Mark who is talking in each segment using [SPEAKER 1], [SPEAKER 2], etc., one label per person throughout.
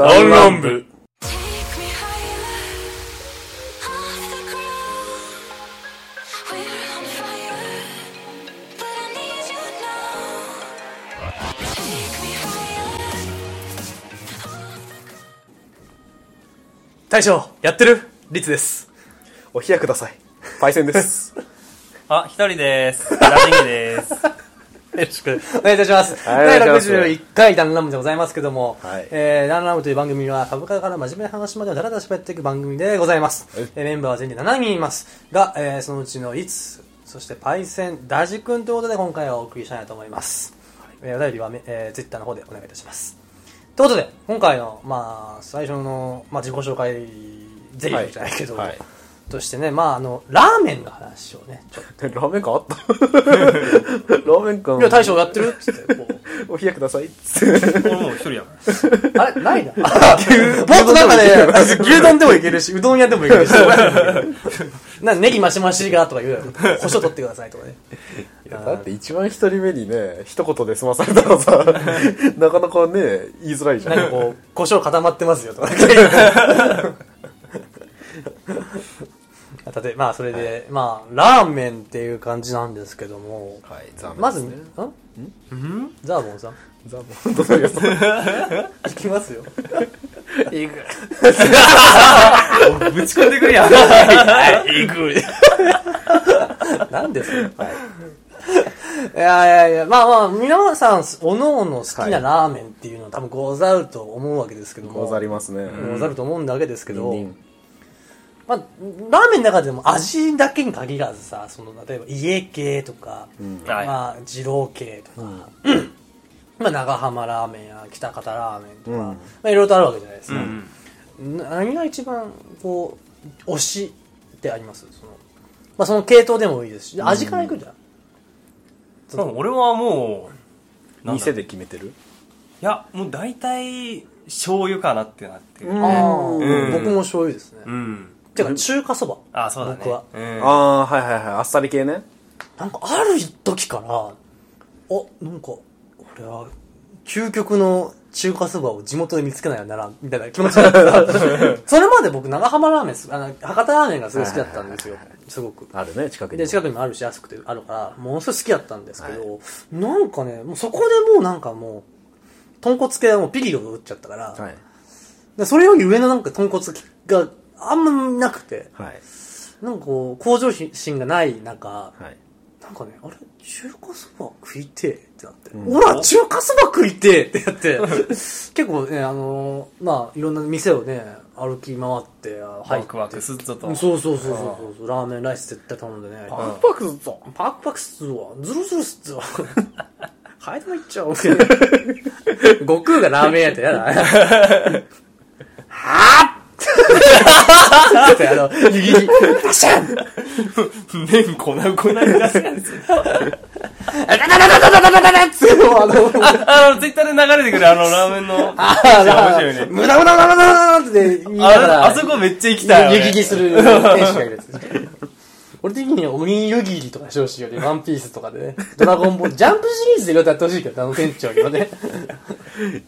[SPEAKER 1] ダンンブダン
[SPEAKER 2] 大将やってる？リです。
[SPEAKER 3] お冷やください。
[SPEAKER 4] あ一人ででーす。
[SPEAKER 2] よろしくお願いいたします。
[SPEAKER 3] はい
[SPEAKER 2] 第
[SPEAKER 3] お願いします
[SPEAKER 2] 61回ダンラムでございますけども、
[SPEAKER 3] はい
[SPEAKER 2] えー、ダンラムという番組は株価から真面目な話までをだらだら喋っていく番組でございます。
[SPEAKER 3] はい
[SPEAKER 2] えーメンバーは全員で7人いますが、えー、そのうちのいつ、そしてパイセン、ダジ君ということで今回はお送りしたいなと思います。えー、お便りはめ、えー、ツイッターの方でお願いいたします。ということで、今回の、まあ、最初の、まあ、自己紹介ゼリーじゃないけど、
[SPEAKER 3] はいはい
[SPEAKER 2] としてね、まあ、あの、ラーメンの話をね、ちょっ
[SPEAKER 3] ラーメン感あった？ラーメン感
[SPEAKER 2] と。いや、大将やってるっつって、こう。
[SPEAKER 3] お冷やくださいっつって
[SPEAKER 4] 俺もう一人やから。
[SPEAKER 2] あれないな。もっとなんかね、牛丼でもいけるし、うどん屋でもいけるし、なネギマシマシがとか言うやろ。胡椒取ってくださいとかね。
[SPEAKER 3] いやだって一番一人目にね一言で済まされたらさなかなかね言いづらいじゃん
[SPEAKER 2] なんかこう、胡椒固まってますよとか。例えば、まあ、それで、まあ、ラーメンっていう感じなんですけども、
[SPEAKER 3] はい残念
[SPEAKER 2] まず、
[SPEAKER 3] です
[SPEAKER 2] ん？
[SPEAKER 3] ね
[SPEAKER 2] ん？ザーボンさん。
[SPEAKER 3] ザボン。どうぞよ
[SPEAKER 2] いきますよ。いく。
[SPEAKER 4] ぶち込んでくるや。ん。
[SPEAKER 2] い。く。なんですかい。やいやいや、まあまあ、皆さん、おのおの好きなラーメンっていうのは多分ござると思うわけですけども。
[SPEAKER 3] ござりますね。
[SPEAKER 2] ござると思うんだわけですけど、
[SPEAKER 3] ニンニン
[SPEAKER 2] まあ、ラーメンの中でも味だけに限らずさ、その、例えば家系とか、
[SPEAKER 4] はい。
[SPEAKER 2] まあ、二郎系とか、まあ、長浜ラーメンや北方ラーメンとか、
[SPEAKER 3] うん。
[SPEAKER 2] まあ、いろいろとあるわけじゃないですか。
[SPEAKER 4] うん。
[SPEAKER 2] な何が一番こう推しってあります？その,、まあ、その系統でもいいですし味からいくじゃん、
[SPEAKER 4] そう俺はもう、
[SPEAKER 3] 店で決めてる？
[SPEAKER 4] いや、もう大体、醤油かなってなってる。
[SPEAKER 2] ああ、
[SPEAKER 4] うん。
[SPEAKER 2] 僕も醤油ですね、
[SPEAKER 4] うん。
[SPEAKER 2] てか中華そば。
[SPEAKER 4] あ、そうだね。
[SPEAKER 2] 僕は。
[SPEAKER 4] うん。
[SPEAKER 3] ああはいはいはい。あっさり系ね。
[SPEAKER 2] なんかある時からあなんか俺は究極の中華そばを地元で見つけないならんみたいな気持ちになってた。それまで僕長浜ラーメンすあの博多ラーメンがすごい好きだったんですよ。すごく。
[SPEAKER 3] あるね近くに。
[SPEAKER 2] で近くにもあるし安くてあるからものすごい好きだったんですけど、なんかねもうそこでもうなんかもう豚骨系はもうピリオド打っちゃったから、
[SPEAKER 3] はい。
[SPEAKER 2] でそれより上のなんか豚骨があんまなくて。
[SPEAKER 3] はい。
[SPEAKER 2] なんかこう向上心がない中
[SPEAKER 3] はい。
[SPEAKER 2] なんかねあれ？中華そば食いてえ。ってなって、
[SPEAKER 3] うん。
[SPEAKER 2] ほら中華そば食いてえ。ってやって。結構ねあのーまあいろんな店をね歩き回って入って。
[SPEAKER 4] ワクワクすっとと。
[SPEAKER 2] そうそうそうそうそう。ラーメンライス絶対頼んでね。
[SPEAKER 3] パクパクすっぞ。
[SPEAKER 2] パクパクっすわ。ズルズルっすわ。はい、でもいっちゃおう。悟空がラーメンやったらやだ。はぁってあの、湯切り、パシャン
[SPEAKER 4] 麺粉粉に出すやつ。
[SPEAKER 2] あダダダダダダダダダってもうあの、
[SPEAKER 4] あ、あの、ツイッターで流れてくるあのラーメンの。
[SPEAKER 2] ああ
[SPEAKER 4] 面白いね。
[SPEAKER 2] 無駄無駄無駄無駄無駄って言いながら、
[SPEAKER 4] あそこめっちゃ行きたい。
[SPEAKER 2] 湯切りする店主がいるやつ。俺的には鬼湯切りとかしてほしいよね。ワンピースとかでね。ドラゴンボール、ジャンプシリーズでいろいろやってほしいけど、あの店長にはね。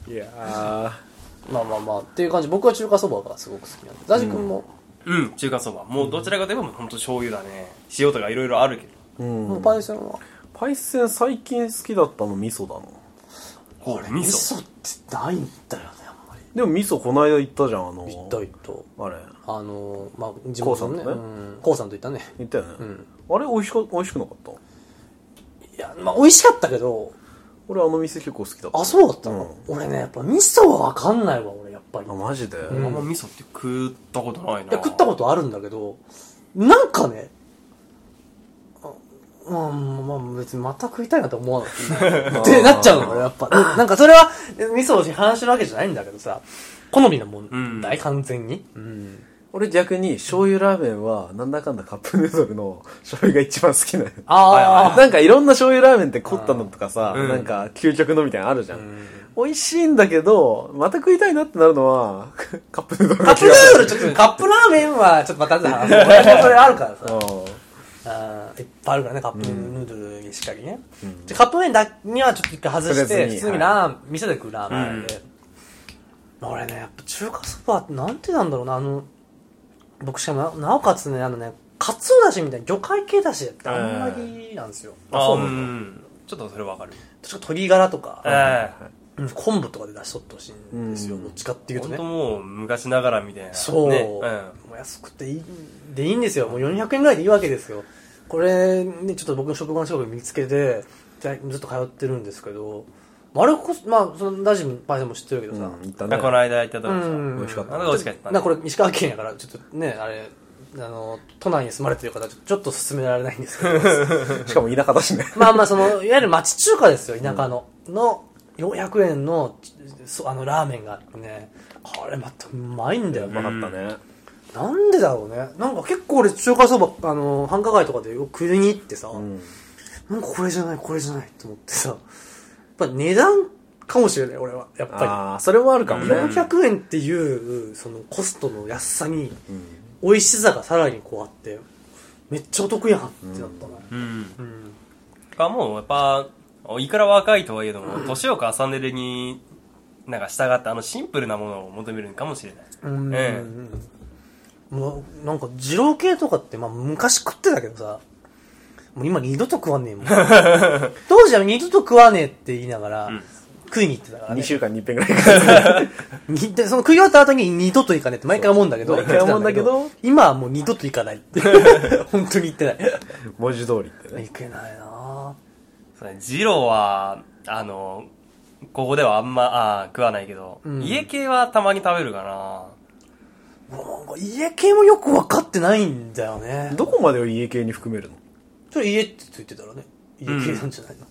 [SPEAKER 3] いやー
[SPEAKER 2] まあまあまあ、っていう感じ。僕は中華そばがすごく好きなんで。ザジ君も、
[SPEAKER 4] うん、中華そば。もうどちらかといえば本当醤油だね。塩とかいろいろあるけど。
[SPEAKER 3] うん
[SPEAKER 2] パイセンは？
[SPEAKER 3] パイセン最近好きだったの味噌だな
[SPEAKER 4] これ、味
[SPEAKER 2] 味
[SPEAKER 4] 噌。
[SPEAKER 2] 噌ってないんだよね、あんまり。
[SPEAKER 3] でも味噌この間行ったじゃんあの
[SPEAKER 2] 行った行った。
[SPEAKER 3] あれ
[SPEAKER 2] あのー、まあ、地元のね。
[SPEAKER 3] コウさんとね？
[SPEAKER 2] うんコウさんと行ったね。
[SPEAKER 3] 行ったよね、
[SPEAKER 2] ん
[SPEAKER 3] あれ美味しか美味しくなかった？
[SPEAKER 2] いや、まあ、美味しかったけど、
[SPEAKER 3] 俺あの店結構好きだった
[SPEAKER 2] あ、そうだった？の、俺ね、やっぱ味噌はわかんないわ、俺、やっぱり。
[SPEAKER 3] あマジで、
[SPEAKER 4] あんま味噌って食ったことないな。
[SPEAKER 2] いや、食ったことあるんだけど、なんかね、あまあ、まあ、別にまた食いたいなと思わない。ってなっちゃうの俺やっぱ。なんかそれは、味噌を批判してるわけじゃないんだけどさ、好みの問題、完全に。うん。
[SPEAKER 3] 俺逆に醤油ラーメンはなんだかんだカップヌードルの 醤油が一番好きなの。
[SPEAKER 2] ああ、
[SPEAKER 3] なんかいろんな醤油ラーメンって凝ったのとかさ、
[SPEAKER 4] うん
[SPEAKER 3] なんか究極のみたいなのあるじゃん、美味しいんだけどまた食いたいなってなるのは カップヌードル
[SPEAKER 2] カップヌードルちょっと、カップラーメンはちょっとまた話もそれあるからさ。あーいっぱいあるからね、カップヌードルにしっかりね。でカップ麺だにはちょっと一回外して、普通にラーメン、店で食うラーメンで。まあ俺ねやっぱ中華そばってなんてなんだろうなあの僕しかもななおかつねあのねかつおだしみたいな魚介系だしってあんまりなんですよ、
[SPEAKER 4] あ
[SPEAKER 3] そう。なん
[SPEAKER 4] ちょっとそれわかる。
[SPEAKER 2] ちょっと鶏ガラとか、
[SPEAKER 4] え
[SPEAKER 2] うん昆布とかで出しとってほしいんですよ、
[SPEAKER 3] うん。
[SPEAKER 2] どっちかっていうとね。
[SPEAKER 4] え本当もう昔ながらみたいな。
[SPEAKER 2] そう、
[SPEAKER 4] ね。
[SPEAKER 2] もう安くていいでいいんですよ。もう400円ぐらいでいいわけですよ。これねちょっと僕の職場の近くに見つけてでずっと通ってるんですけどあれこそまあそのラジもパイセンも知ってるけどさ、
[SPEAKER 3] うん、いったね。
[SPEAKER 4] うんこ。の間行ったとこさ。
[SPEAKER 2] うん。
[SPEAKER 3] 美味しかった。
[SPEAKER 4] 美味しかったね。
[SPEAKER 2] なこれ石川県やからちょっとねあれあの都内に住まれてる方はちょっと勧められないんですけど。
[SPEAKER 3] しかも田舎だしね。
[SPEAKER 2] まあまあそのいわゆる町中華ですよ田舎の、の400円のそあのラーメンがあってね。これまたうまいんだよ、
[SPEAKER 3] うまかったね。
[SPEAKER 2] なんでだろうね。なんか結構俺中華そばあの繁華街とかでよく食いに行ってさ、
[SPEAKER 3] うん。
[SPEAKER 2] なんかこれじゃないこれじゃないと思ってさぱ値段かもしれない俺は。やっぱり。
[SPEAKER 3] ああ、それもあるかもね。
[SPEAKER 2] 400円っていうそのコストの安さに
[SPEAKER 3] うん。
[SPEAKER 2] 美味しさがさらにこうあってめっちゃお得やんってなったね
[SPEAKER 4] うん。
[SPEAKER 2] うん、
[SPEAKER 4] かもうやっぱいくら若いとはいえども年を重ねるになんか従ってあのシンプルなものを求めるかもしれない。
[SPEAKER 2] うん。
[SPEAKER 4] え
[SPEAKER 2] もうなんか二郎系とかってまあ昔食ってたけどさもう今二度と食わねえもん。当時は二度と食わねえって言いながら、
[SPEAKER 4] ん。
[SPEAKER 2] 食いに行ってたからね。
[SPEAKER 3] 2週間に一遍ぐらいか
[SPEAKER 2] にで その食い終わった後に二度と行かねえって毎回思うんだけど。
[SPEAKER 3] 毎回思うんだけど
[SPEAKER 2] 今はもう二度と行かないって。本当に言ってない。
[SPEAKER 3] 文字通りってね。
[SPEAKER 2] 行けないな。
[SPEAKER 4] そうね二郎はあのここではあんまあー食わないけど、
[SPEAKER 2] うん。
[SPEAKER 4] 家系はたまに食べるかな。
[SPEAKER 2] 家系もよく分かってないんだよね。
[SPEAKER 3] どこまでを家系に含めるの？
[SPEAKER 2] それ家ってついてたらね家系なんじゃないの、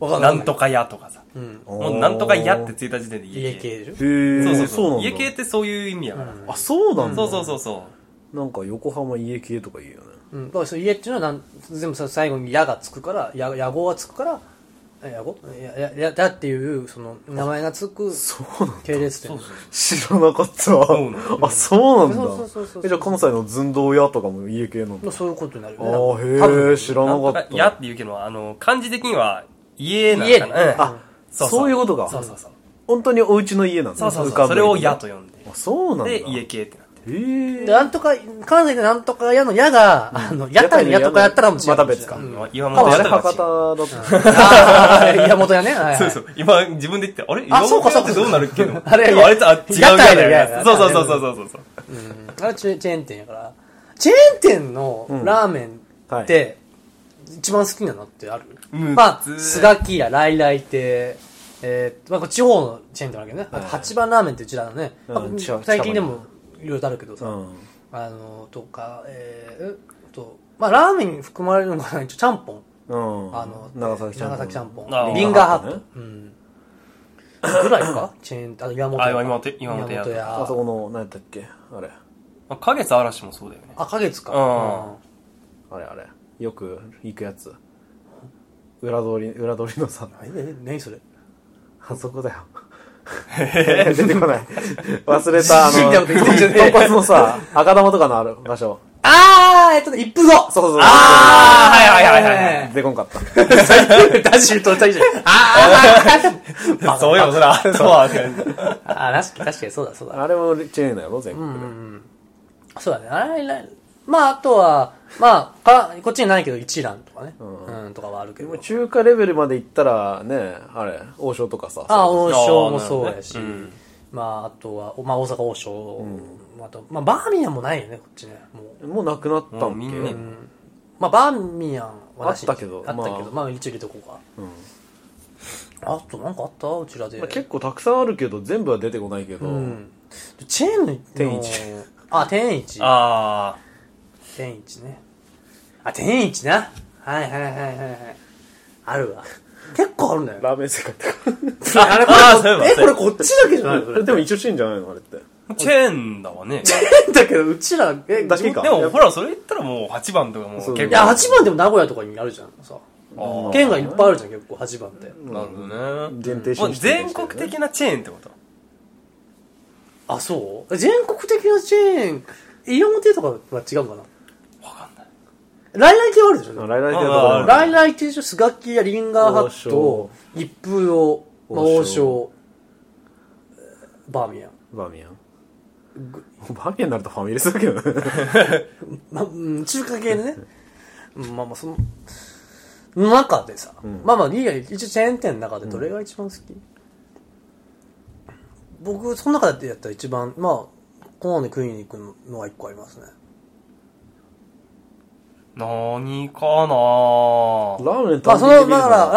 [SPEAKER 2] わかんな
[SPEAKER 4] ないんとか屋とかさ。
[SPEAKER 2] うん。
[SPEAKER 4] もうなんとか屋ってついた時点で
[SPEAKER 2] 家
[SPEAKER 4] 家系。
[SPEAKER 2] 系でしょ？
[SPEAKER 3] へえ、
[SPEAKER 4] そうそう
[SPEAKER 3] そう。
[SPEAKER 4] 家系ってそういう意味やから、
[SPEAKER 3] あ、そうなんだ。
[SPEAKER 4] そうそうそうそ
[SPEAKER 3] なんか横浜家系とか言うよね。
[SPEAKER 2] うん、だからその家っていうのはなん全部さ最後に「や」がつくから「や」屋号がつくから「え屋号やややだ」っていうその名前がつく。系列店
[SPEAKER 4] そうそう
[SPEAKER 3] 知らなかった
[SPEAKER 4] そうなの
[SPEAKER 3] あ、そうなんだ。じゃあ関西の寸胴屋とかも家系なんだ。
[SPEAKER 2] そういうことになるよね
[SPEAKER 3] あ、へえ、知らなかった。
[SPEAKER 4] 屋って言うけどあの漢字的には家なんかな、
[SPEAKER 2] 家ね
[SPEAKER 4] うん
[SPEAKER 3] あ、そういうことか。
[SPEAKER 4] そうそうそう
[SPEAKER 3] 本当にお家の家なんだ。
[SPEAKER 4] そうそうそうそれを屋と呼んで、
[SPEAKER 3] そうなんだ。
[SPEAKER 4] で家系って
[SPEAKER 2] で。なんとか関西でなんとか屋の「や」が、あの屋台の「や」とかやったらもう違う
[SPEAKER 3] また別か。
[SPEAKER 2] うん。
[SPEAKER 4] 岩
[SPEAKER 3] ああれ
[SPEAKER 4] 本屋とか
[SPEAKER 3] 博多だった。
[SPEAKER 2] ああ山本屋ね、
[SPEAKER 4] そうそう。今自分で言ってあれ？
[SPEAKER 2] あそうか
[SPEAKER 4] 岩本屋ってどうなるっけ？ど
[SPEAKER 2] あれ
[SPEAKER 4] あれとあ違う
[SPEAKER 2] 屋台の屋
[SPEAKER 4] やそうそうそうそうそうそう。
[SPEAKER 2] うん。あれチェチェーン店やから。チェーン店のラーメンって、一番好きなのってある、
[SPEAKER 4] うん。
[SPEAKER 2] まあ
[SPEAKER 4] 普通。
[SPEAKER 2] スガキや来来亭。えーまあ、これ地方のチェーン店だけどね、あと八番ラーメンってうちらのね、
[SPEAKER 3] うん。
[SPEAKER 2] まあ
[SPEAKER 3] 近
[SPEAKER 2] 最近でもいろいろあるけどさ、
[SPEAKER 3] うん。
[SPEAKER 2] あのとかえー、えっとまあラーメンに含まれるのかな一応ちゃんぽん。
[SPEAKER 3] うん。
[SPEAKER 2] あの
[SPEAKER 3] 長崎ちゃんぽん。
[SPEAKER 2] 長崎ちゃんぽん。リンガーハット、
[SPEAKER 3] ね。
[SPEAKER 2] うん。ぐらいか？チェーンあの岩本屋。
[SPEAKER 4] あ岩本岩本屋
[SPEAKER 3] あそこの、何やったっけ？あれ。
[SPEAKER 4] あ花月嵐もそうだよね。
[SPEAKER 2] あ花月か
[SPEAKER 4] うん。
[SPEAKER 3] あれあれ。よく行くやつ。裏通り、裏通りのさ、
[SPEAKER 2] ええ何それ？
[SPEAKER 3] あそこだよ。出てこない。忘れた、あの、豚骨のさ、赤玉とかのある場所。
[SPEAKER 2] あーえっとね一風堂
[SPEAKER 3] そうそうそう。
[SPEAKER 4] ああはいはいはいはい
[SPEAKER 2] はい
[SPEAKER 3] 出こんかった。
[SPEAKER 2] ダッシュとったじゃん。あ
[SPEAKER 4] そうよそらそうは
[SPEAKER 2] あ、確かに確かにそうだそうだ。
[SPEAKER 3] あれもチェーンだよ、全国で。
[SPEAKER 2] そうだね。あれ、れまあ、あとは、まあ、かこっちにないけど一蘭とかね。
[SPEAKER 3] ん
[SPEAKER 2] うん、とかはあるけど。
[SPEAKER 3] 中華レベルまで行ったら、ね、あれ、王将とかさ。
[SPEAKER 2] あ、王将もそうやし。まあ、あとは、まあ、大阪王将。あと、まあ、バーミヤンもないよね、こっちね。もう。
[SPEAKER 3] もうなくなったんけ？
[SPEAKER 4] もうみんな
[SPEAKER 2] まあ、バーミヤンは
[SPEAKER 3] あったけど
[SPEAKER 2] あったけど、
[SPEAKER 3] ま
[SPEAKER 2] まあ、一応入れとこうか。
[SPEAKER 3] うん
[SPEAKER 2] あと、なんかあった？うちらで。
[SPEAKER 3] まあ結構たくさんあるけど、全部は出てこないけど、
[SPEAKER 2] うん。チェーンの、
[SPEAKER 3] 天一。
[SPEAKER 2] あ、天一。
[SPEAKER 4] あ
[SPEAKER 2] 天一ね。あ、天一な。はいはいはいはいはい。あるわ。結構あるんだよ。
[SPEAKER 3] ラーメン世界とか。
[SPEAKER 2] あれこ
[SPEAKER 4] あーそういえば
[SPEAKER 2] れ、え、これこっちだけじゃない？のそれ。
[SPEAKER 3] でも一応チェーンじゃないのあれって。
[SPEAKER 4] あチェーンだわね
[SPEAKER 2] だけど、うちら、え、
[SPEAKER 3] だけか
[SPEAKER 4] でもほらそれ言ったらもう8番とかもう結構
[SPEAKER 2] いや、8番でも名古屋とかにあるじゃん。さ。県がいっぱいあるじゃん、結構、8番って。
[SPEAKER 4] なるほどね
[SPEAKER 3] 限定してる
[SPEAKER 4] 全国的なチェーンってこと？
[SPEAKER 2] あ、そう？全国的なチェーン、イオンテとかは違うかな？ライライ系はあるでしょ。
[SPEAKER 3] あライライ系
[SPEAKER 4] あ
[SPEAKER 3] と
[SPEAKER 4] あ
[SPEAKER 2] ライライ系でしょ。スガキやリンガーハット一風堂、まあ王
[SPEAKER 3] 王将。
[SPEAKER 2] 将、バーミヤン。
[SPEAKER 3] バーミヤン？バーミヤンになるとファミレスだけどね。
[SPEAKER 2] 中華系でね。うんまあまあ、その、の中でさ、まあまあ、リーガ一応チェーン店の中でどれが一番好き、僕、その中でやったら一番、まあ、こので食いに行くのは一個ありますね。
[SPEAKER 4] 何かな？
[SPEAKER 3] ラーメン食べてるま
[SPEAKER 2] あ、それ、ラ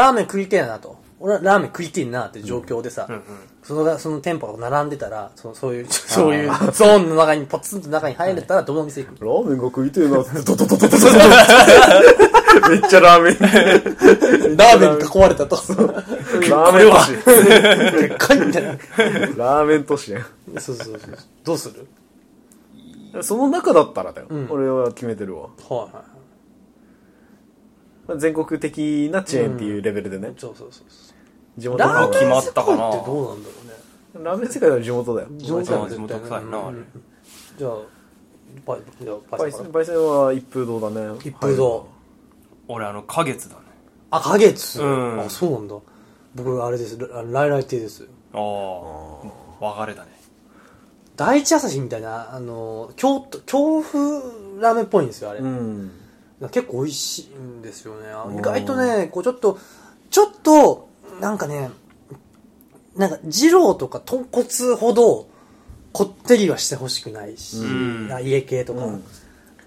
[SPEAKER 2] ーメン食いてえなと。俺はラーメン食いてえなって状況でさ、
[SPEAKER 4] うんうんうん、
[SPEAKER 2] その、その店舗が並んでたら、そのそういう、そういうゾーンの中に、ポツンと中に入れたら、どの店行く、
[SPEAKER 3] ラーメンが食いてえなって、ドドドドドドドめっちゃラーメン。
[SPEAKER 2] ラーメンに囲われたと。
[SPEAKER 3] ラーメン都市。
[SPEAKER 2] でっかいみたいな。
[SPEAKER 3] ラーメン都市やん。
[SPEAKER 2] そうそうそう。どうする
[SPEAKER 3] その中だったらだよ。
[SPEAKER 2] うん、
[SPEAKER 3] 俺は決めてるわ。
[SPEAKER 2] はいはい。
[SPEAKER 3] まあ全国的なチェーンっていうレベルでね、
[SPEAKER 2] そうそうそうそう。
[SPEAKER 3] 地元
[SPEAKER 2] ラーメン
[SPEAKER 3] 感
[SPEAKER 4] 決まったかな
[SPEAKER 2] 世界ってどうなんだろうね。
[SPEAKER 3] ラーメン世界の地元だよ
[SPEAKER 2] 地元だ
[SPEAKER 4] 地元臭いなあれ
[SPEAKER 2] じゃあ、パイ、じゃあ、パイセンから
[SPEAKER 3] 焙煎焙煎は一風堂だね
[SPEAKER 2] 一風堂。
[SPEAKER 4] 俺あの、花月だね。
[SPEAKER 2] あ、花月？
[SPEAKER 4] うん
[SPEAKER 2] あ、そうなんだ。僕、あれです。ラライライ亭です。
[SPEAKER 4] ああ。別れだね。
[SPEAKER 2] 第一朝日みたいな、あの、京都、京風ラーメンっぽいんですよ、あれ。
[SPEAKER 3] うん
[SPEAKER 2] 結構美味しいんですよね。意外とね、こうちょっと、ちょっと、なんかね、なんか、二郎とか豚骨ほど、こってりはしてほしくないし、
[SPEAKER 4] ん
[SPEAKER 2] 家系とか。
[SPEAKER 3] うん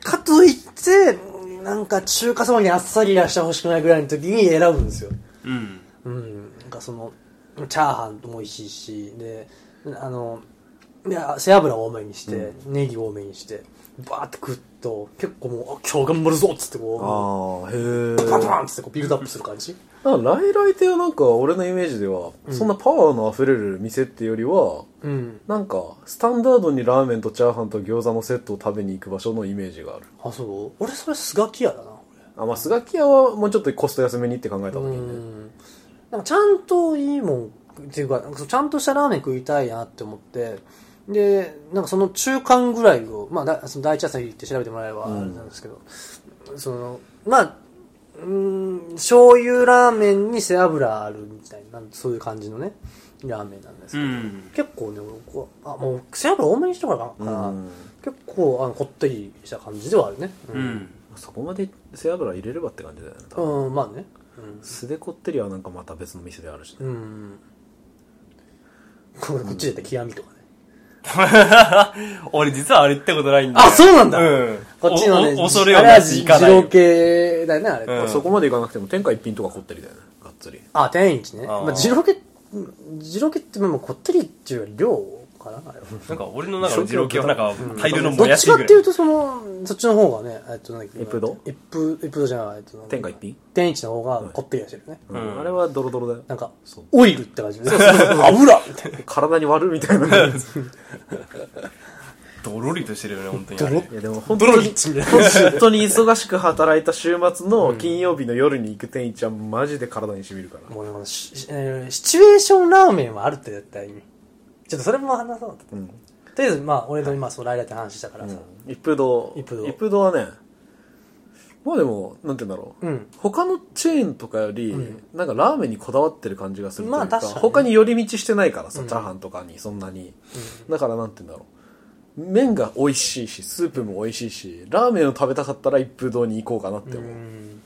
[SPEAKER 2] かといって、なんか中華そばにあっさりはしてほしくないぐらいの時に選ぶんですよ。
[SPEAKER 4] うん。
[SPEAKER 2] うん。なんかその、チャーハンも美味しいし、で、あの、で背脂多めにして、ネギ多めにして、バーって食うと、結構もう、あ今日頑張るぞっつってこ
[SPEAKER 3] ああへ
[SPEAKER 2] パンパンっつってこうビルドアップする感じ
[SPEAKER 3] ライライ亭はなんか俺のイメージでは、そんなパワーの溢れる店っていうよりは
[SPEAKER 2] うん。
[SPEAKER 3] なんかスタンダードにラーメンとチャーハンと餃子のセットを食べに行く場所のイメージがある
[SPEAKER 2] あ、そう？俺それスガキ屋だな、
[SPEAKER 3] あまあスガキ屋はもうちょっとコスト安めにって考えた時
[SPEAKER 2] 俺。う
[SPEAKER 3] にね
[SPEAKER 2] ん。なんかちゃんといいもん、っていうか、なんかちゃんとしたラーメン食いたいなって思って、で、なんかその中間ぐらいを、まあだ、その第一朝日って調べてもらえばあれなんですけど、その、まあ、うーん、醤油ラーメンに背脂あるみたいな、そういう感じのね、ラーメンなんですけど、
[SPEAKER 4] うん。
[SPEAKER 2] 結構ね、俺こうあ、もう背脂多めにしたからかな、
[SPEAKER 3] うん
[SPEAKER 2] 結構あのこってりした感じではあるね。
[SPEAKER 4] う。ん。
[SPEAKER 3] そこまで背脂入れればって感じだよね多分
[SPEAKER 2] うん、まあね。
[SPEAKER 3] 素でこってりはなんかまた別の店であるしね
[SPEAKER 2] うん。うん。ここっちで言ったら極みとかね。
[SPEAKER 4] 俺実はあれ行ったことないんだよ。
[SPEAKER 2] あ、そうなんだ、
[SPEAKER 4] うん。
[SPEAKER 2] こっちのね、
[SPEAKER 4] 恐れを
[SPEAKER 2] あれは
[SPEAKER 4] なし行かない
[SPEAKER 2] 二郎。系だよね、あれ。
[SPEAKER 4] うん
[SPEAKER 3] そこまでいかなくても天下一品とかこってりだよねがっつり
[SPEAKER 2] あ、天一ね。
[SPEAKER 4] あー
[SPEAKER 2] まあ、二郎系、二郎系ってもうこってりっていうより量かな、あれは。
[SPEAKER 4] なんか俺の中の二郎系はなんか大量の
[SPEAKER 2] ど
[SPEAKER 4] もやしぐらい。
[SPEAKER 2] っちかっていうと、その、そっちの方がね、えっと、なんだっけ
[SPEAKER 3] 一風堂
[SPEAKER 2] 一風、一風堂じゃない、えっと、
[SPEAKER 3] 天下一品？
[SPEAKER 2] 天一の方がこってりはしてるね。
[SPEAKER 3] うん
[SPEAKER 4] うん
[SPEAKER 3] あれはドロドロだよ
[SPEAKER 2] なんか
[SPEAKER 3] そう、
[SPEAKER 2] オイルって感じで。油みたいな。
[SPEAKER 3] 体に悪いみたいな
[SPEAKER 4] ドロリとしてるよね、本当にあれ。
[SPEAKER 3] いやでも本
[SPEAKER 2] ド
[SPEAKER 3] 当に
[SPEAKER 2] ロリッチみたいな。
[SPEAKER 3] 本当に忙しく働いた週末の金曜日の夜に行く天一はマジで体にしみるから
[SPEAKER 2] もうねこのシ,、えーシチュエーションラーメンはあるって絶対に。ちょっとそれも話そうと。
[SPEAKER 3] うん。
[SPEAKER 2] とりあえず、まあ、俺と今、そう、ライラって話したからさ。
[SPEAKER 3] 一風堂。
[SPEAKER 2] 一風堂。
[SPEAKER 3] 一風堂はねまあでもなんて言うんだろう、
[SPEAKER 2] うん。
[SPEAKER 3] 他のチェーンとかより、なんかラーメンにこだわってる感じがするというか,、
[SPEAKER 2] まあ確かにね。
[SPEAKER 3] 他に寄り道してないからさ、
[SPEAKER 2] うん
[SPEAKER 3] チャーハンとかにそんなに、だからなんて言うんだろう麺が美味しいしスープも美味しいしラーメンを食べたかったら一風堂に行こうかなって思う、
[SPEAKER 2] うん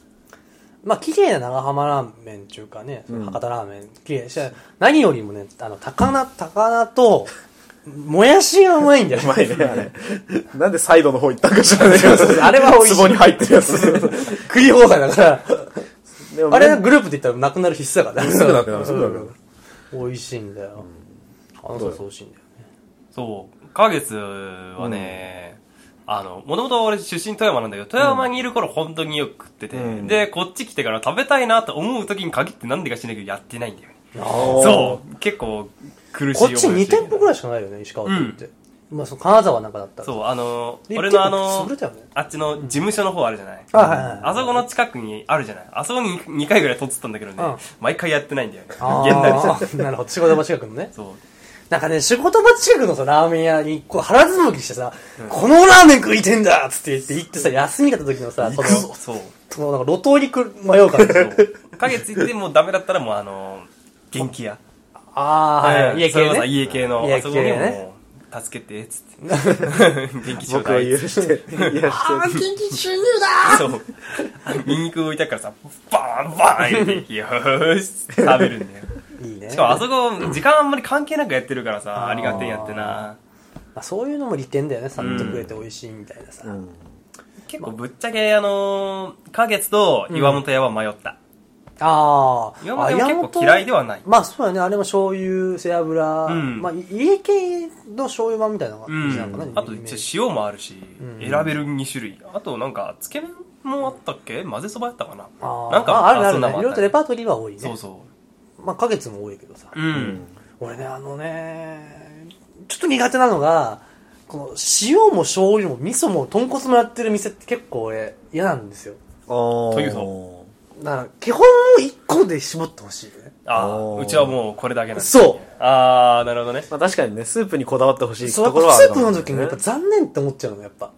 [SPEAKER 2] まあ、綺麗な長浜ラーメンっていうかね、博多ラーメン、綺麗して、何よりもね、あの、高菜、高菜と、もやしがうまいんだよ。
[SPEAKER 3] うまいね。あれなんでサイドの方行ったんか知らない。けど
[SPEAKER 2] あれは美味しい。
[SPEAKER 3] 壺に入ってるやつ。
[SPEAKER 2] 食い放題だから。あれグループって言ったらなくなる必須だから。ね。
[SPEAKER 3] すぐなくなるすぐなくなる
[SPEAKER 2] うん美味しいんだよ。あのソース美味しいんだよね。
[SPEAKER 4] そう。花月はね、あの、もともと俺出身富山なんだけど、富山にいる頃本当によく食ってて、
[SPEAKER 3] うん
[SPEAKER 4] で、こっち来てから食べたいなと思う時に限ってなんでか知らないけどやってないんだよね。そう。結構苦しい
[SPEAKER 2] こっち2店舗ぐ
[SPEAKER 4] らい。
[SPEAKER 2] しかないよね、石川県って。まあ、その金沢なんかだったら。
[SPEAKER 4] そう、あの、
[SPEAKER 2] で
[SPEAKER 4] 俺のあの
[SPEAKER 2] ね。
[SPEAKER 4] あっちの事務所の方あるじゃない。
[SPEAKER 2] あ、はいはいはい。
[SPEAKER 4] あそこの近くにあるじゃない。あそこに2回ぐらい撮ってたんだけどね、
[SPEAKER 2] うん
[SPEAKER 4] 毎回やってないんだよね。
[SPEAKER 2] あ
[SPEAKER 4] 現代
[SPEAKER 2] なるほど、仕事場近くのね。
[SPEAKER 4] そう。
[SPEAKER 2] なんかね、仕事場近くのさ、ラーメン屋に、こう、腹ずもきしてさ、このラーメン食いてんだっつって言って、行ってさ、休みだった時のさ、その、
[SPEAKER 4] そう。
[SPEAKER 2] その、なんか、路頭にく迷う感じ。
[SPEAKER 4] そう。影ついてもうダメだったらもうあの、元気屋。
[SPEAKER 2] ああ、はいはい。家系ね。
[SPEAKER 4] 家系の、
[SPEAKER 2] 家
[SPEAKER 4] あそこにも
[SPEAKER 2] 系ね。
[SPEAKER 4] 助けて、つって。電気ちょうだい。
[SPEAKER 3] 許して、いや、
[SPEAKER 2] 電気収入だ
[SPEAKER 4] そう。ニンニク置いたからさ、バーンバーン入れて、よーし、食べるんだよ。
[SPEAKER 2] いいね。
[SPEAKER 4] しかもあそこ、時間あんまり関係なくやってるからさ、
[SPEAKER 2] あ
[SPEAKER 4] りがてえやってな。
[SPEAKER 2] まあ、そういうのも利点だよね。さっとくれて美味しいみたいなさ。
[SPEAKER 3] うん
[SPEAKER 4] 結構ぶっちゃけ、あのー、花月と岩本屋は迷った。
[SPEAKER 2] ああ。
[SPEAKER 4] 岩本屋も結構嫌いではない。
[SPEAKER 2] まあそうやね。あれも醤油、背脂。
[SPEAKER 4] ん
[SPEAKER 2] まあ家系の醤油版みたいなのが
[SPEAKER 4] うん
[SPEAKER 2] なんかね。
[SPEAKER 4] あと塩もあるし、
[SPEAKER 2] うん
[SPEAKER 4] 選べる2種類あとなんかつけ麺もあったっけ？混ぜそばやったかななんか
[SPEAKER 2] まあ、あるねあるねいろいろとレパートリーは多いね。
[SPEAKER 4] そうそ
[SPEAKER 2] まあ、花月も多いけどさ。
[SPEAKER 4] ううん、
[SPEAKER 2] 俺ね、あのね、ちょっと苦手なのが、この塩も醤油も味噌も豚骨もやってる店って結構俺嫌なんですよ。
[SPEAKER 3] あー。
[SPEAKER 4] というと
[SPEAKER 2] だから、基本を一個で絞ってほしいよね。
[SPEAKER 4] ああうちはもうこれだけなんです
[SPEAKER 2] そう。
[SPEAKER 4] ああなるほどね。
[SPEAKER 3] まあ確かにね、スープにこだわってほしい
[SPEAKER 2] そう、や
[SPEAKER 3] ところ
[SPEAKER 2] っぱスープ
[SPEAKER 3] はあるかもしれない
[SPEAKER 2] の時にやっぱ残念って思っちゃうの、やっぱ。
[SPEAKER 4] あ